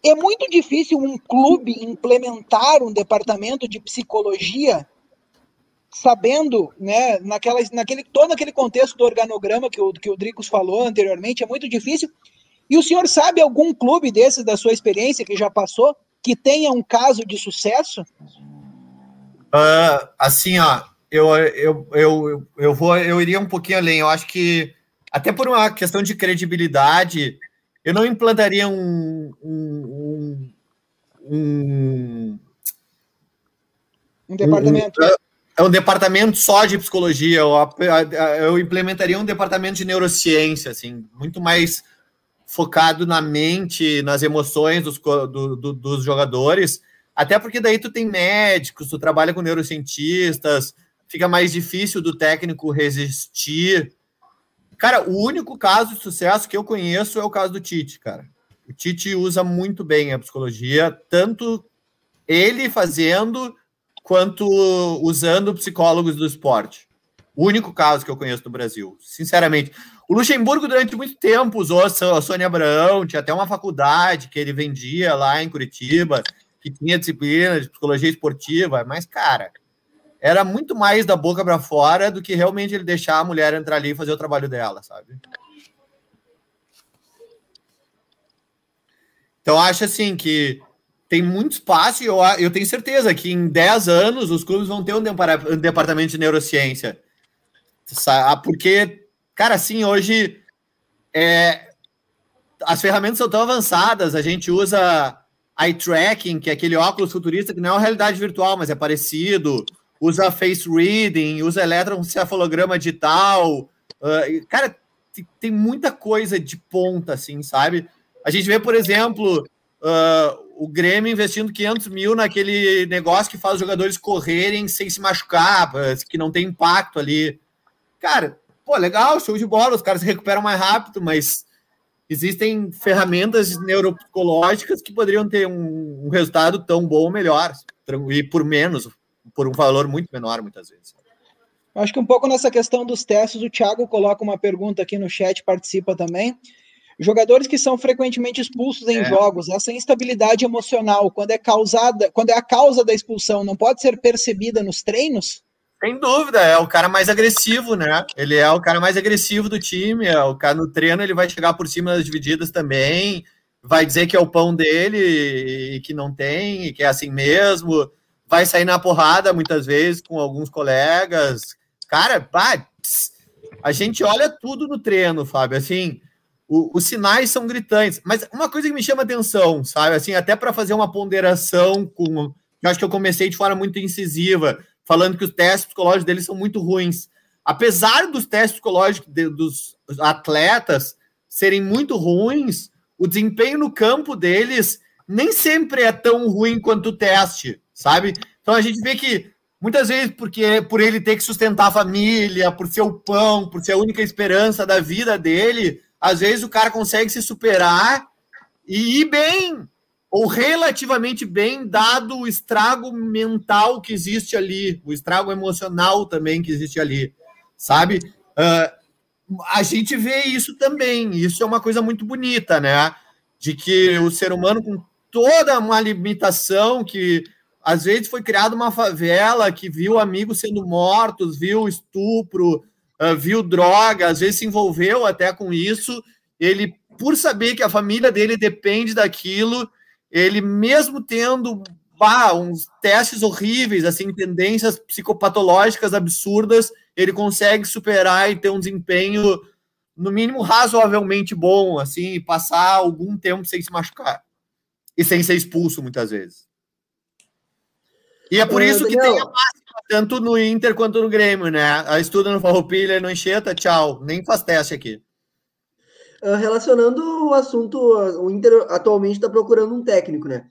É muito difícil um clube implementar um departamento de psicologia sabendo, né, naquela, naquele, todo aquele contexto do organograma que o, que o Dricos falou anteriormente, é muito difícil. E o senhor sabe algum clube desses, da sua experiência, que já passou, que tenha um caso de sucesso? Uh, assim, ó, eu, eu, eu, eu, vou, eu iria um pouquinho além. Eu acho que, até por uma questão de credibilidade, eu não implantaria um, um, um, um departamento. É um departamento só de psicologia. Eu, eu implementaria um departamento de neurociência, assim, muito mais focado na mente, nas emoções dos, do, do, dos jogadores. Até porque daí tu tem médicos, tu trabalha com neurocientistas, fica mais difícil do técnico resistir. Cara, o único caso de sucesso que eu conheço é o caso do Tite, cara. O Tite usa muito bem a psicologia, tanto ele fazendo quanto usando psicólogos do esporte. O único caso que eu conheço do Brasil, sinceramente. O Luxemburgo, durante muito tempo, usou a Sônia Abraão, tinha até uma faculdade que ele vendia lá em Curitiba, que tinha disciplina de psicologia esportiva, mas, cara, era muito mais da boca para fora do que realmente ele deixar a mulher entrar ali e fazer o trabalho dela, sabe? Então, acho assim que tem muito espaço e eu, eu tenho certeza que em 10 anos os clubes vão ter um, departamento de neurociência. Porque, cara, assim, hoje é, as ferramentas são tão avançadas, a gente usa eye tracking, que é aquele óculos futurista que não é uma realidade virtual, mas é parecido, usa face reading, usa eletroencefalograma digital. Uh, cara, tem muita coisa de ponta, assim, sabe? A gente vê, por exemplo, uh, o Grêmio investindo 500 mil naquele negócio que faz os jogadores correrem sem se machucar, que não tem impacto ali. Cara, pô, legal, show de bola, os caras se recuperam mais rápido, mas existem ferramentas neuropsicológicas que poderiam ter um, um resultado tão bom ou melhor, e por menos, por um valor muito menor, muitas vezes. Acho que um pouco nessa questão dos testes, o Thiago coloca uma pergunta aqui no chat, participa também. Jogadores que são frequentemente expulsos em é. jogos, essa instabilidade emocional, quando é causada, quando é a causa da expulsão, não pode ser percebida nos treinos? Sem dúvida, é o cara mais agressivo, né? Ele é o cara mais agressivo do time, é o cara no treino, ele vai chegar por cima das divididas também, vai dizer que é o pão dele e que não tem, e que é assim mesmo, vai sair na porrada muitas vezes com alguns colegas. Cara, pá, a gente olha tudo no treino, Fábio, assim, o, os sinais são gritantes. Mas uma coisa que me chama atenção, sabe? Assim, até para fazer uma ponderação com. Eu acho que eu comecei de forma muito incisiva, falando que os testes psicológicos deles são muito ruins. Apesar dos testes psicológicos de, dos atletas serem muito ruins, o desempenho no campo deles nem sempre é tão ruim quanto o teste, sabe? Então a gente vê que muitas vezes porque por ele ter que sustentar a família, por ser o pão, por ser a única esperança da vida dele, às vezes o cara consegue se superar e ir bem, ou relativamente bem, dado o estrago mental que existe ali, o estrago emocional também que existe ali, sabe? Uh, a gente vê isso também, isso é uma coisa muito bonita, né? De que o ser humano, com toda uma limitação, que às vezes foi criada uma favela, que viu amigos sendo mortos, viu estupro, uh, viu droga, às vezes se envolveu até com isso. Ele, por saber que a família dele depende daquilo, ele mesmo tendo bah, uns testes horríveis, assim, tendências psicopatológicas absurdas, ele consegue superar e ter um desempenho no mínimo razoavelmente bom, assim, e passar algum tempo sem se machucar e sem ser expulso muitas vezes. E é por isso que tem a tanto no Inter quanto no Grêmio, né? A estuda no Farroupilha, no Encheta, tchau. Nem faz teste aqui. Uh, relacionando o assunto, o Inter atualmente está procurando um técnico, né?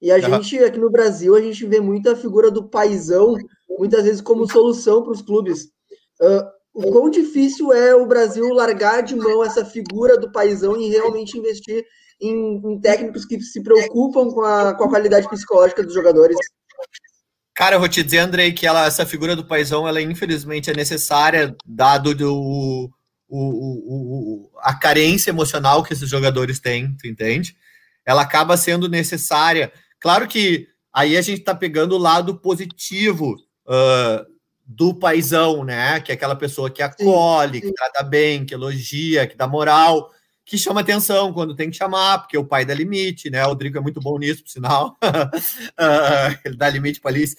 E a uhum. gente, aqui no Brasil, a gente vê muita figura do paizão, muitas vezes como solução para os clubes. Uh, o quão difícil é o Brasil largar de mão essa figura do paizão e realmente investir em, em técnicos que se preocupam com a, com a qualidade psicológica dos jogadores? Cara, eu vou te dizer, Andrei, que ela, essa figura do paizão, ela infelizmente é necessária, dado do, o, o, o, a carência emocional que esses jogadores têm, tu entende? Ela acaba sendo necessária. Claro que aí a gente tá pegando o lado positivo uh, do paizão, né? Que é aquela pessoa que acolhe, sim, sim. que trata bem, que elogia, que dá moral que chama atenção quando tem que chamar, porque o pai dá limite, né? O Rodrigo é muito bom nisso, por sinal. uh, [LAUGHS] ele dá limite para Alice.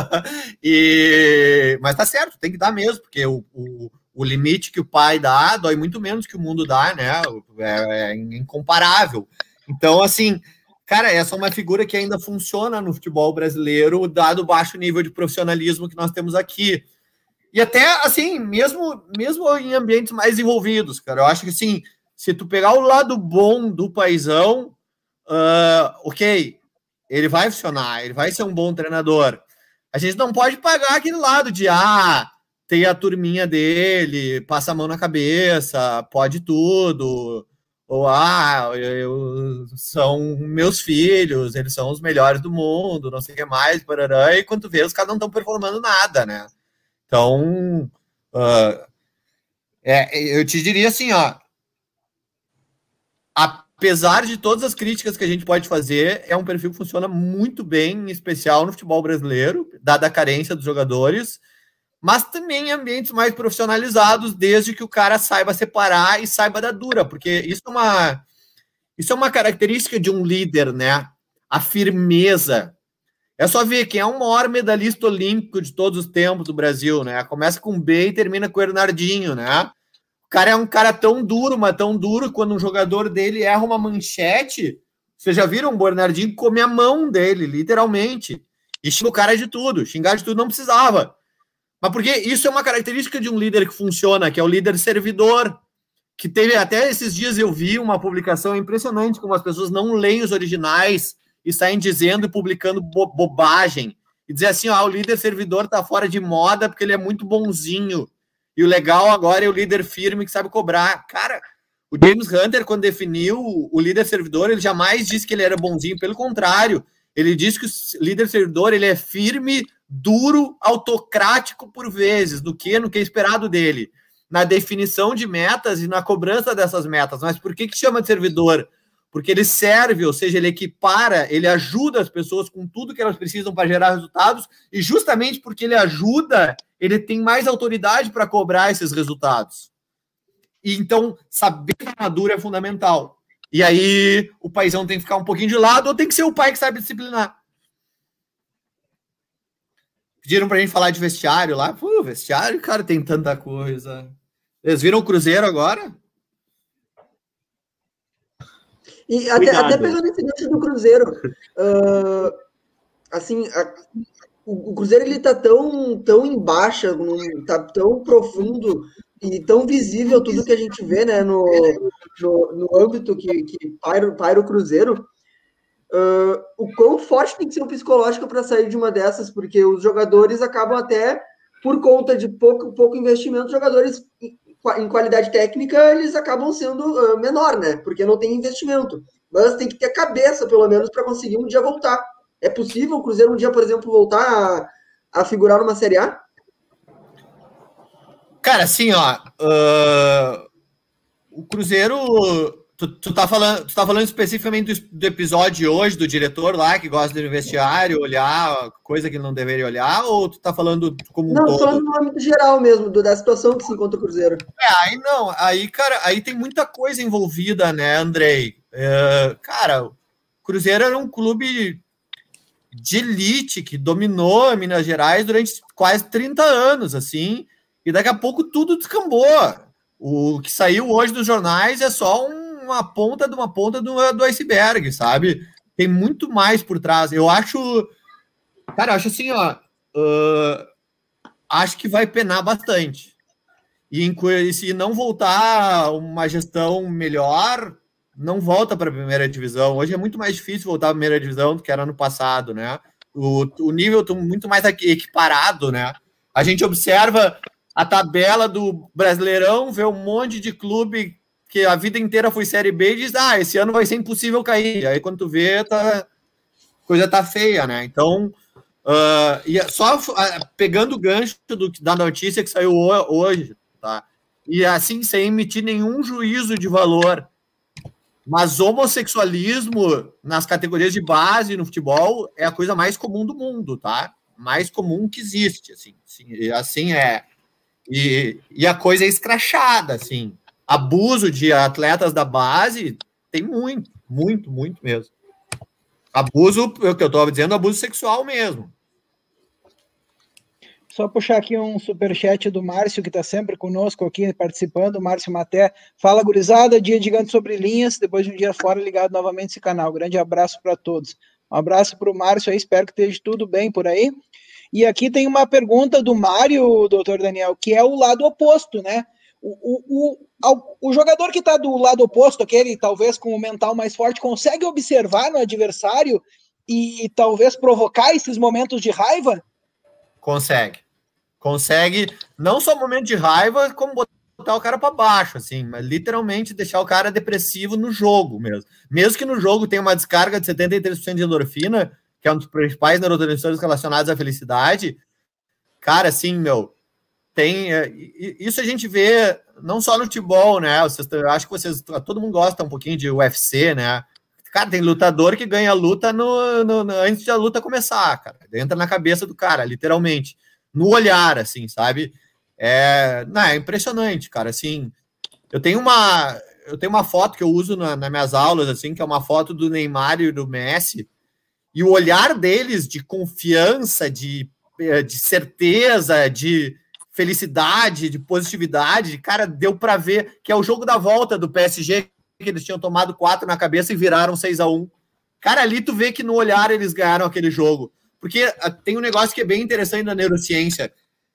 [LAUGHS] e... Mas tá certo, tem que dar mesmo, porque o, o, o, limite que o pai dá dói muito menos que o mundo dá, né? É, é incomparável. Então, assim, cara, essa é uma figura que ainda funciona no futebol brasileiro, dado o baixo nível de profissionalismo que nós temos aqui. E até, assim, mesmo, mesmo em ambientes mais envolvidos, cara, eu acho que, assim, se tu pegar o lado bom do paizão, uh, ok, ele vai funcionar, ele vai ser um bom treinador. A gente não pode pagar aquele lado de ah, tem a turminha dele, passa a mão na cabeça, pode tudo. Ou ah, eu, são meus filhos, eles são os melhores do mundo, não sei o que mais, parará, e quando vê, os caras não estão performando nada, né? Então, Uh, é, eu te diria assim, ó, apesar de todas as críticas que a gente pode fazer, é um perfil que funciona muito bem, em especial no futebol brasileiro, dada a carência dos jogadores, mas também em ambientes mais profissionalizados, desde que o cara saiba separar e saiba dar dura, porque isso é uma isso é uma característica de um líder, né? A firmeza. É só ver quem é o maior medalhista olímpico de todos os tempos do Brasil, né? Começa com B e termina com o Hernardinho, né? Cara é um cara tão duro, mas tão duro, quando um jogador dele erra uma manchete, vocês já viram o Bernardinho comer a mão dele, literalmente. E xinga o cara de tudo. Xingar de tudo não precisava. Mas porque isso é uma característica de um líder que funciona, que é o líder servidor que teve até esses dias eu vi uma publicação impressionante como as pessoas não leem os originais e saem dizendo e publicando bo bobagem e dizer assim, ó, o líder servidor tá fora de moda porque ele é muito bonzinho. E o legal agora é o líder firme que sabe cobrar. Cara, o James Hunter quando definiu o líder servidor, ele jamais disse que ele era bonzinho, pelo contrário, ele disse que o líder servidor, ele é firme, duro, autocrático por vezes, no que no que é esperado dele na definição de metas e na cobrança dessas metas. Mas por que, que chama de servidor? Porque ele serve, ou seja, ele equipara, ele ajuda as pessoas com tudo que elas precisam para gerar resultados, e justamente porque ele ajuda, ele tem mais autoridade para cobrar esses resultados. E então, saber a madura é fundamental. E aí, o paizão tem que ficar um pouquinho de lado, ou tem que ser o pai que sabe disciplinar. Pediram para a gente falar de vestiário lá. Pô, vestiário, cara, tem tanta coisa. Eles viram o Cruzeiro agora? E até, até, pegando esse gancho do Cruzeiro, uh, assim, o, o, Cruzeiro ele tá tão, tão em baixa, tá tão profundo e tão visível tudo que a gente vê, né, no, no, no âmbito que, que paira, paira o Cruzeiro, uh, o quão forte tem que ser o psicológico para sair de uma dessas, porque os jogadores acabam até, por conta de pouco, pouco investimento, jogadores em qualidade técnica, eles acabam sendo uh, menor, né? Porque não tem investimento. Mas tem que ter cabeça, pelo menos, para conseguir um dia voltar. É possível o Cruzeiro um dia, por exemplo, voltar a, a figurar numa Série A? Cara, assim, ó. Uh, o Cruzeiro Tu, tu, tá falando, tu tá falando especificamente do, do, episódio de hoje, do diretor lá que gosta do vestiário, olhar coisa que ele não deveria olhar, ou tu tá falando como um não, todo? Falando no âmbito geral mesmo, do, da situação que se encontra o Cruzeiro. É, aí não, aí, cara, aí tem muita coisa envolvida, né, Andrei? É, cara, o Cruzeiro era um clube de elite que dominou Minas Gerais durante quase 30 anos, assim, e daqui a pouco tudo descambou. O que saiu hoje dos jornais é só um uma ponta de uma ponta do, do iceberg, sabe? Tem muito mais por trás. Eu acho. Cara, eu acho assim, ó. Uh, acho que vai penar bastante. E, e se não voltar uma gestão melhor, não volta para a primeira divisão. Hoje é muito mais difícil voltar a primeira divisão do que era no passado, né? O, o nível está muito mais equiparado, né? A gente observa a tabela do Brasileirão, vê um monte de clube que a vida inteira foi Série B e diz, ah, esse ano vai ser impossível cair. Aí quando tu vê, tá, coisa tá feia, né? Então, uh, e é só uh, pegando o gancho do, da notícia que saiu hoje, tá? E assim, sem emitir nenhum juízo de valor. Mas homossexualismo nas categorias de base no futebol é a coisa mais comum do mundo, tá? Mais comum que existe, assim. Assim, assim é. E, e a coisa é escrachada, assim abuso de atletas da base tem muito, muito, muito mesmo. Abuso, o que eu estou dizendo, abuso sexual mesmo. Só puxar aqui um superchat do Márcio, que está sempre conosco aqui, participando, Márcio Maté. Fala, gurizada, dia gigante sobre linhas, depois de um dia fora, ligado novamente esse canal. Grande abraço para todos. Um abraço para o Márcio aí, espero que esteja tudo bem por aí. E aqui tem uma pergunta do Mário, doutor Daniel, que é o lado oposto, né? O, o, o, jogador que está do lado oposto, aquele talvez com o mental mais forte, consegue observar no adversário e talvez provocar esses momentos de raiva? Consegue. Consegue, não só momento de raiva, como botar o cara para baixo, assim, mas literalmente deixar o cara depressivo no jogo mesmo. Mesmo que no jogo tenha uma descarga de 73% de endorfina, que é um dos principais neurotransmissores relacionados à felicidade, cara, assim, meu, tem. É, isso a gente vê não só no futebol, né? Vocês, eu acho que vocês. Todo mundo gosta um pouquinho de UFC, né? Cara, tem lutador que ganha luta no, no, no, antes da luta começar, cara. Entra na cabeça do cara, literalmente. No olhar, assim, sabe? É, não, é impressionante, cara. Assim, eu tenho uma. Eu tenho uma foto que eu uso na, nas minhas aulas, assim, que é uma foto do Neymar e do Messi, e o olhar deles de confiança, de, é, de certeza, de felicidade, de positividade, cara, deu para ver que é o jogo da volta do PSG, que eles tinham tomado quatro na cabeça e viraram 6 a 1 Cara, ali tu vê que no olhar eles ganharam aquele jogo. Porque ah, tem um negócio que é bem interessante na neurociência,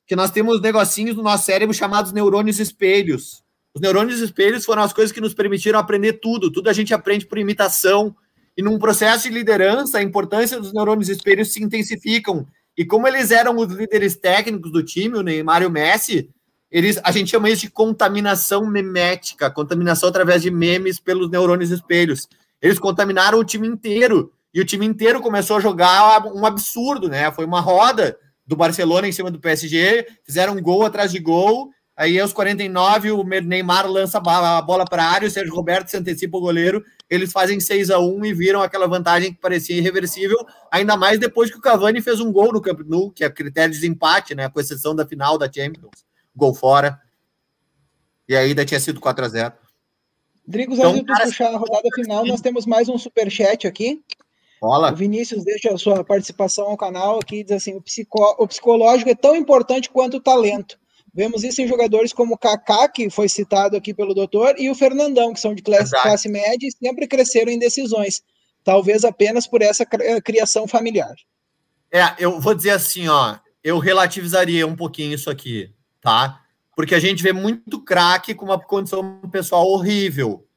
que nós temos negocinhos no nosso cérebro chamados neurônios espelhos. Os neurônios espelhos foram as coisas que nos permitiram aprender tudo. Tudo a gente aprende por imitação. E num processo de liderança, a importância dos neurônios espelhos se intensificam. E como eles eram os líderes técnicos do time, o Neymar e o Messi, eles, a gente chama isso de contaminação memética, contaminação através de memes pelos neurônios espelhos. Eles contaminaram o time inteiro e o time inteiro começou a jogar um absurdo, né? Foi uma roda do Barcelona em cima do PSG, fizeram um gol atrás de gol. Aí aos 49 o Neymar lança a bola para a área, o Sérgio Roberto se antecipa o goleiro, eles fazem 6 a 1 e viram aquela vantagem que parecia irreversível, ainda mais depois que o Cavani fez um gol no Camp Nou, que é critério de desempate, né, com exceção da final da Champions gol fora. E ainda tinha sido 4 a 0 Drigos, então, antes de puxar a rodada final, nós temos mais um super chat aqui. Olá. O Vinícius deixa a sua participação ao canal aqui, diz assim: o, psico, o psicológico é tão importante quanto o talento. Vemos isso em jogadores como o Kaká, que foi citado aqui pelo doutor, e o Fernandão, que são de classe, classe média e sempre cresceram em decisões. Talvez apenas por essa criação familiar. É, eu vou dizer assim, ó, eu relativizaria um pouquinho isso aqui tá? Porque a gente vê muito craque com uma condição pessoal horrível,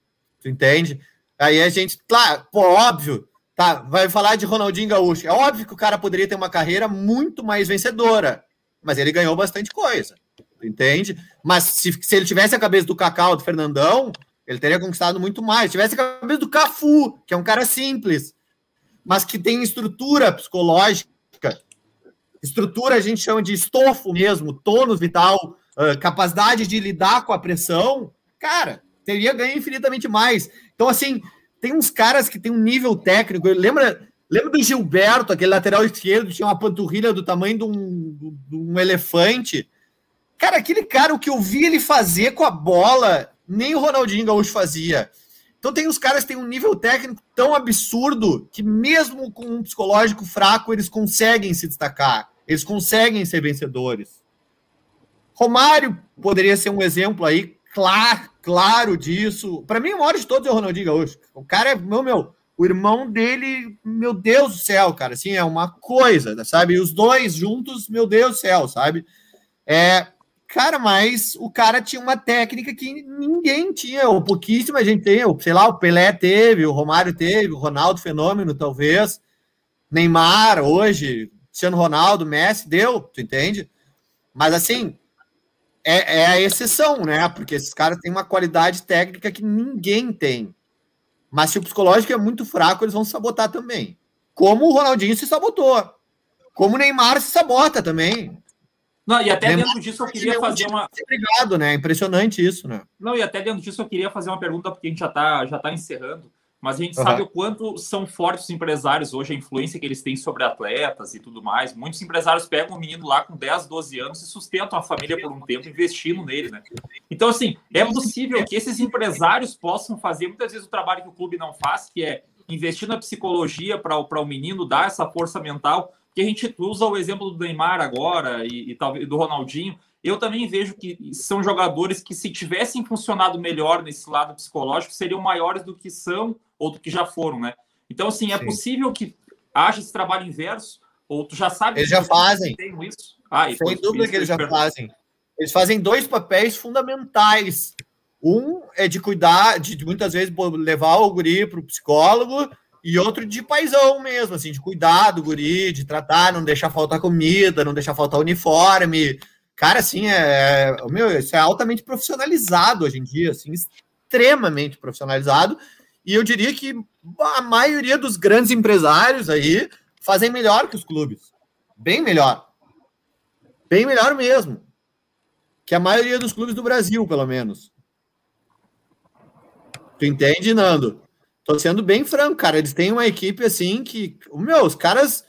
tu entende? Aí a gente, claro, pô, óbvio, tá? Vai falar de Ronaldinho Gaúcho. É óbvio que o cara poderia ter uma carreira muito mais vencedora, mas ele ganhou bastante coisa, tu entende? Mas se, se ele tivesse a cabeça do Cacau, do Fernandão, ele teria conquistado muito mais. Se tivesse a cabeça do Cafu, que é um cara simples, mas que tem estrutura psicológica Estrutura a gente chama de estofo mesmo, tônus vital, uh, capacidade de lidar com a pressão. Cara, teria ganho infinitamente mais. Então, assim, tem uns caras que tem um nível técnico. Lembra, lembra do Gilberto, aquele lateral esquerdo, tinha uma panturrilha do tamanho de um, de um elefante. Cara, aquele cara, o que eu vi ele fazer com a bola, nem o Ronaldinho Gaúcho fazia. Então tem os caras que têm um nível técnico tão absurdo que mesmo com um psicológico fraco, eles conseguem se destacar. Eles conseguem ser vencedores. Romário poderia ser um exemplo aí claro, claro disso. Para mim, o maior de todos é o Ronaldinho Gaúcho. O cara é, meu, meu, o irmão dele, meu Deus do céu, cara, assim, é uma coisa, sabe? E os dois juntos, meu Deus do céu, sabe? É, Cara, mas o cara tinha uma técnica que ninguém tinha, ou pouquíssima gente tem. Sei lá, o Pelé teve, o Romário teve, o Ronaldo Fenômeno, talvez. Neymar, hoje, Cristiano Ronaldo, Messi, deu, tu entende? Mas assim, é, é, a exceção, né? Porque esses caras têm uma qualidade técnica que ninguém tem. Mas se o psicológico é muito fraco, eles vão sabotar também. Como o Ronaldinho se sabotou. Como o Neymar se sabota também. Não, e até Lembra dentro disso eu queria fazer uma. Obrigado, né? Impressionante isso, né? Não, e até dentro disso eu queria fazer uma pergunta, porque a gente já está já tá encerrando. Mas a gente uhum. sabe o quanto são fortes os empresários hoje, a influência que eles têm sobre atletas e tudo mais. Muitos empresários pegam um menino lá com 10, 12 anos e sustentam a família por um tempo investindo nele, né? Então, assim, é possível que esses empresários possam fazer muitas vezes o trabalho que o clube não faz, que é investir na psicologia para o menino dar essa força mental que a gente usa o exemplo do Neymar agora e, e talvez do Ronaldinho. Eu também vejo que são jogadores que, se tivessem funcionado melhor nesse lado psicológico, seriam maiores do que são ou do que já foram, né? Então, assim, é Sim. possível que haja esse trabalho inverso, ou tu já sabe eles já fazem. isso? Ah, Sem dúvida que eles já fazem. Eles fazem dois papéis fundamentais. Um é de cuidar, de muitas vezes levar o guri para o psicólogo e outro de paisão mesmo, assim, de cuidar do guri, de tratar, não deixar faltar comida, não deixar faltar uniforme. Cara, assim, é, é, meu, isso é altamente profissionalizado hoje em dia, assim, extremamente profissionalizado. E eu diria que a maioria dos grandes empresários aí fazem melhor que os clubes. Bem melhor. Bem melhor mesmo. que a maioria dos clubes do Brasil, pelo menos. Tu entende, Nando? Tô sendo bem franco, cara. Eles têm uma equipe assim que, meu, os caras,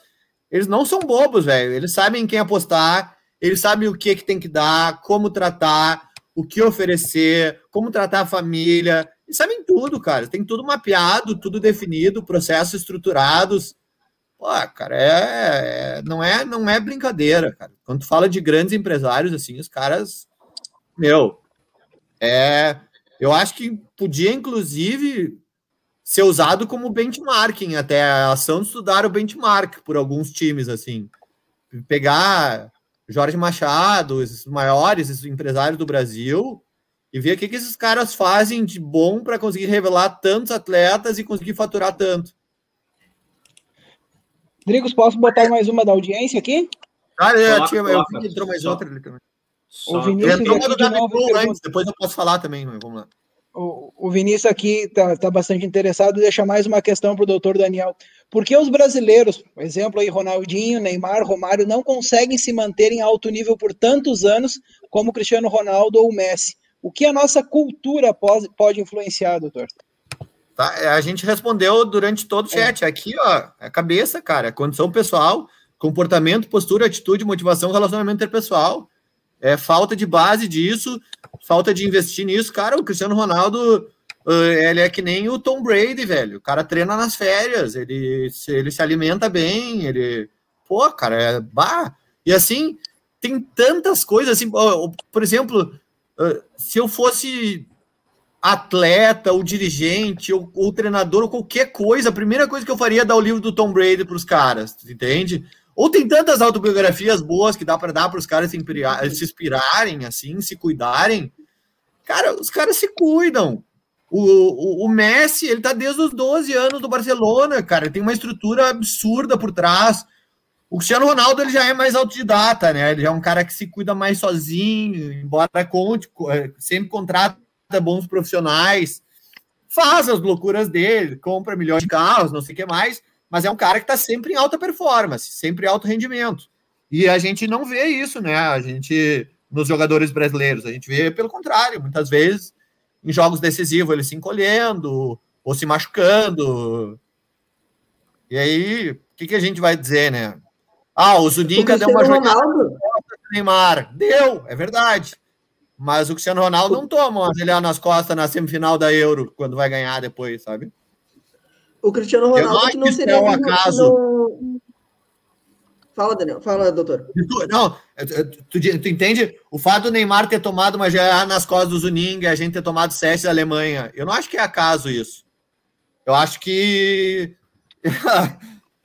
eles não são bobos, velho. Eles sabem quem apostar, eles sabem o que que tem que dar, como tratar, o que oferecer, como tratar a família. Eles sabem tudo, cara. Tem tudo mapeado, tudo definido, processos estruturados. Pô, cara, é, é, não é não é brincadeira, cara. Quando tu fala de grandes empresários assim, os caras, meu, é eu acho que podia, inclusive, ser usado como benchmarking até a ação de estudar o benchmark por alguns times, assim. Pegar Jorge Machado, esses maiores esses empresários do Brasil, e ver o que, que esses caras fazem de bom para conseguir revelar tantos atletas e conseguir faturar tanto. Drigos, posso botar mais uma da audiência aqui? Ah, é, coloca, tinha, eu vi que entrou mais outra ali também. O Vinícius entrou uma do Gabigol antes, depois eu posso falar também, vamos lá. O, o Vinícius aqui está tá bastante interessado, deixa mais uma questão para o doutor Daniel. Por que os brasileiros, por exemplo, aí Ronaldinho, Neymar, Romário, não conseguem se manter em alto nível por tantos anos como Cristiano Ronaldo ou Messi? O que a nossa cultura pode, pode influenciar, doutor? Tá, é, a gente respondeu durante todo o é. chat. É. Aqui, ó, é cabeça, cara, condição pessoal, comportamento, postura, atitude, motivação, relacionamento interpessoal. É falta de base disso, falta de investir nisso. Cara, o Cristiano Ronaldo, ele é que nem o Tom Brady, velho. O cara treina nas férias, ele, ele se alimenta bem, ele. Pô, cara, é. Bah. E assim, tem tantas coisas, assim, por exemplo, se eu fosse atleta, ou dirigente, ou, ou, treinador, ou qualquer coisa, a primeira coisa que eu faria é dar o livro do Tom Brady para os caras, entende? Ou tem tantas autobiografias boas que dá para dar para os caras se, se inspirarem, assim, se cuidarem. Cara, os caras se cuidam. O, o, o, Messi, ele tá desde os 12 anos do Barcelona, cara. Tem uma estrutura absurda por trás. O Cristiano Ronaldo, ele já é mais autodidata, né? Ele é um cara que se cuida mais sozinho, embora conte, é, sempre contrata bons profissionais, faz as loucuras dele, compra milhões de carros, não sei o que mais mas é um cara que está sempre em alta performance, sempre em alto rendimento. E a gente não vê isso, né? A gente, nos jogadores brasileiros, a gente vê pelo contrário, muitas vezes em jogos decisivos ele se encolhendo ou se machucando. E aí, o que, que a gente vai dizer, né? Ah, o Zuninga deu uma jogada Neymar. Deu, é verdade. Mas o Cristiano Ronaldo não toma uma nas costas na semifinal da Euro, quando vai ganhar depois, sabe? O Cristiano Ronaldo não seria. É um acaso. Não... Fala, Daniel. Fala, doutor. Não, tu, tu, entende? O fato do Neymar ter tomado uma GA nas costas do Zuning, a gente ter tomado CS da Alemanha. Eu não acho que é acaso isso. Eu acho que. [LAUGHS]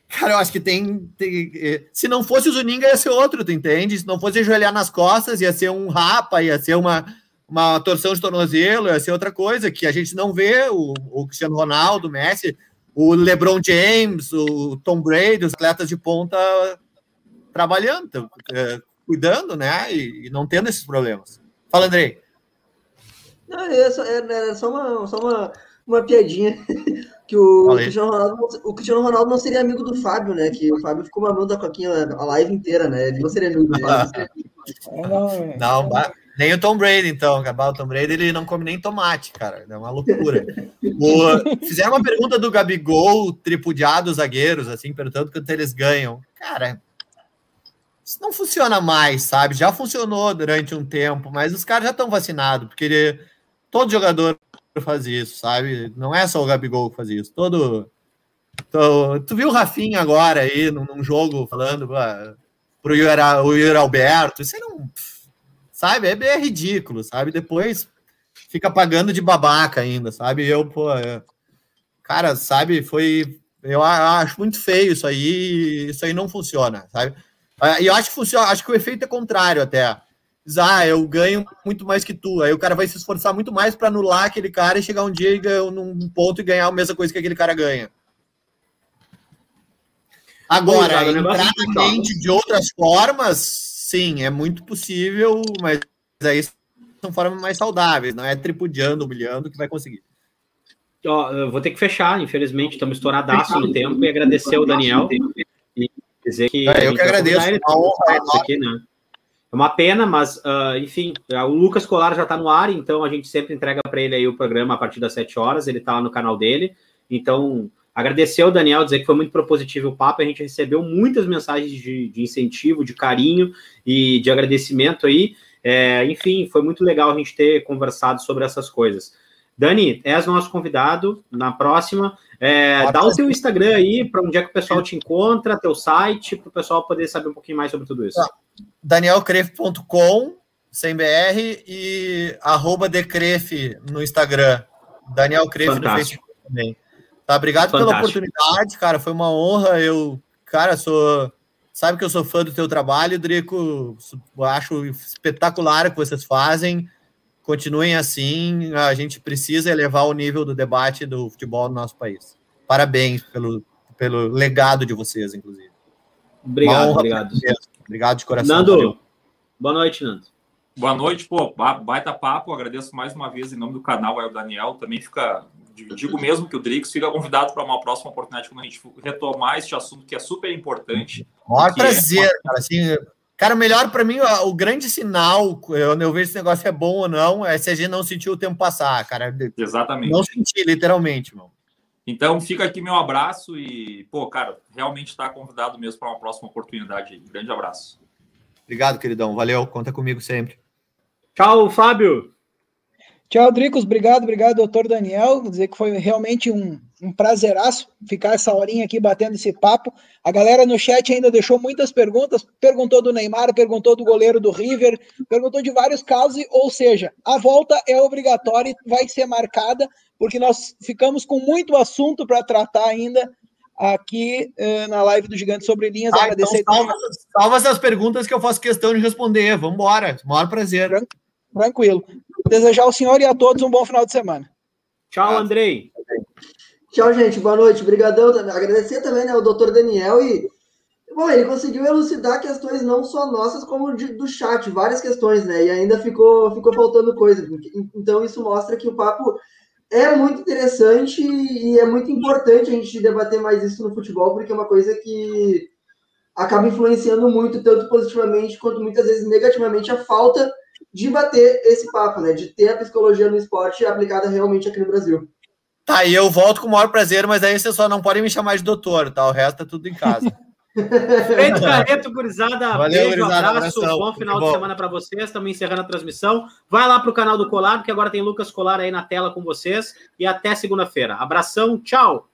Cara, eu acho que tem, tem, Se não fosse o Zuninga, ia ser outro, tu entende? Se não fosse ajoelhar nas costas, ia ser um rapa, ia ser uma, uma torção de tornozelo, ia ser outra coisa, que a gente não vê o, o Cristiano Ronaldo, o Messi, o LeBron James, o Tom Brady, os atletas de ponta trabalhando, é, cuidando, né? E, e, não tendo esses problemas. Fala, Andrei. Não, é só, é, é só, uma, só uma, uma piadinha [LAUGHS] que o Cristiano, Ronaldo, o Cristiano Ronaldo não seria amigo do Fábio, né? Que o Fábio ficou mamando a coquinha a live inteira, né? Ele não seria amigo do Fábio. [LAUGHS] não, não, nem o Tom Brady, então. O Tom Brady, ele não come nem tomate, cara. É uma loucura. [LAUGHS] o, fizeram uma pergunta do Gabigol, tripudiado os zagueiros, assim, perguntando quanto eles ganham. Cara, isso não funciona mais, sabe? Já funcionou durante um tempo, mas os caras já estão vacinados, porque ele, todo jogador faz isso, sabe? Não é só o Gabigol que faz isso. Todo. todo tu viu o Rafinha agora aí, num, num jogo, falando uh, pro Yuri Alberto. Isso não sabe? É, é ridículo, sabe? Depois fica pagando de babaca ainda, sabe? Eu, pô, é... cara, sabe? Foi. Eu acho muito feio isso aí, isso aí não funciona, sabe? Ah, e eu acho que funciona, acho que o efeito é contrário até. Diz, ah, eu ganho muito mais que tu. Aí o cara vai se esforçar muito mais para anular aquele cara e chegar um dia e ganhar num ponto e ganhar a mesma coisa que aquele cara ganha. Agora, Pô, entrar na mente de outras formas, Sim, é muito possível, mas aí são formas mais saudáveis, não é tripudiando, humilhando que vai conseguir. Ó, eu vou ter que fechar, infelizmente, estamos estouradaço no tempo e agradecer ao Daniel e dizer que. É, eu que agradeço. Ele, aqui, né? uma pena, mas, uh, enfim, o Lucas Colar já está no ar, então a gente sempre entrega para ele aí o programa a partir das 7 horas, ele está lá no canal dele. Então, agradecer ao Daniel, dizer que foi muito propositivo o papo, a gente recebeu muitas mensagens de, de incentivo, de carinho e de agradecimento aí. É, enfim, foi muito legal a gente ter conversado sobre essas coisas. Dani, és nosso convidado na próxima. É, dá o teu Instagram aí, para onde é que o pessoal te encontra, teu site, para o pessoal poder saber um pouquinho mais sobre tudo isso. Tá. Danielcref.com, sem BR, e arroba Decref no Instagram. Daniel Cref no Facebook também. Tá, obrigado Fantástico. pela oportunidade, cara. Foi uma honra. Eu, cara, sou. Sabe que eu sou fã do teu trabalho, Drico. Acho espetacular o que vocês fazem. Continuem assim. A gente precisa elevar o nível do debate do futebol no nosso país. Parabéns pelo, pelo legado de vocês, inclusive. Obrigado, obrigado. Obrigado de coração. Nando, valeu. boa noite, Nando. Boa noite, pô, baita papo. Agradeço mais uma vez em nome do canal, é o Daniel. Também fica, digo mesmo que o Drix fica convidado para uma próxima oportunidade quando a gente retomar este assunto que é super importante. Maior prazer, é... cara. Assim, Cara, melhor para mim, o grande sinal, eu, eu vejo se o negócio é bom ou não, é se a gente não sentiu o tempo passar, cara. Exatamente. Não senti, literalmente, irmão. Então, fica aqui meu abraço e, pô, cara, realmente está convidado mesmo para uma próxima oportunidade. Grande abraço. Obrigado, queridão. Valeu, conta comigo sempre. Tchau, Fábio. Tchau, Dricos. Obrigado, obrigado, doutor Daniel. Vou dizer que foi realmente um, um prazeraço ficar essa horinha aqui batendo esse papo. A galera no chat ainda deixou muitas perguntas. Perguntou do Neymar, perguntou do goleiro do River, perguntou de vários casos. Ou seja, a volta é obrigatória e vai ser marcada, porque nós ficamos com muito assunto para tratar ainda aqui uh, na live do Gigante sobre Linhas. Ah, Agradecer. Então salva, salva essas perguntas que eu faço questão de responder. Vamos embora. Maior prazer. Tranquilo. Desejar ao senhor e a todos um bom final de semana. Tchau, Andrei. Tchau, gente. Boa noite. Obrigadão. Agradecer também né, ao doutor Daniel e Bom, ele conseguiu elucidar questões não só nossas, como de, do chat, várias questões, né? E ainda ficou, ficou faltando coisa. Então, isso mostra que o papo é muito interessante e é muito importante a gente debater mais isso no futebol, porque é uma coisa que acaba influenciando muito, tanto positivamente quanto muitas vezes negativamente, a falta de bater esse papo, né? De ter a psicologia no esporte aplicada realmente aqui no Brasil. Tá, e eu volto com o maior prazer, mas aí você só não pode me chamar de doutor, tá? O resto é tudo em casa. [LAUGHS] Feito Careto, gurizada. Valeu, beijo, gurizada, abraço, abração. bom final de semana para vocês. Estamos encerrando a transmissão. Vai lá para o canal do Colar, que agora tem Lucas Colar aí na tela com vocês. E até segunda-feira. Abração, tchau.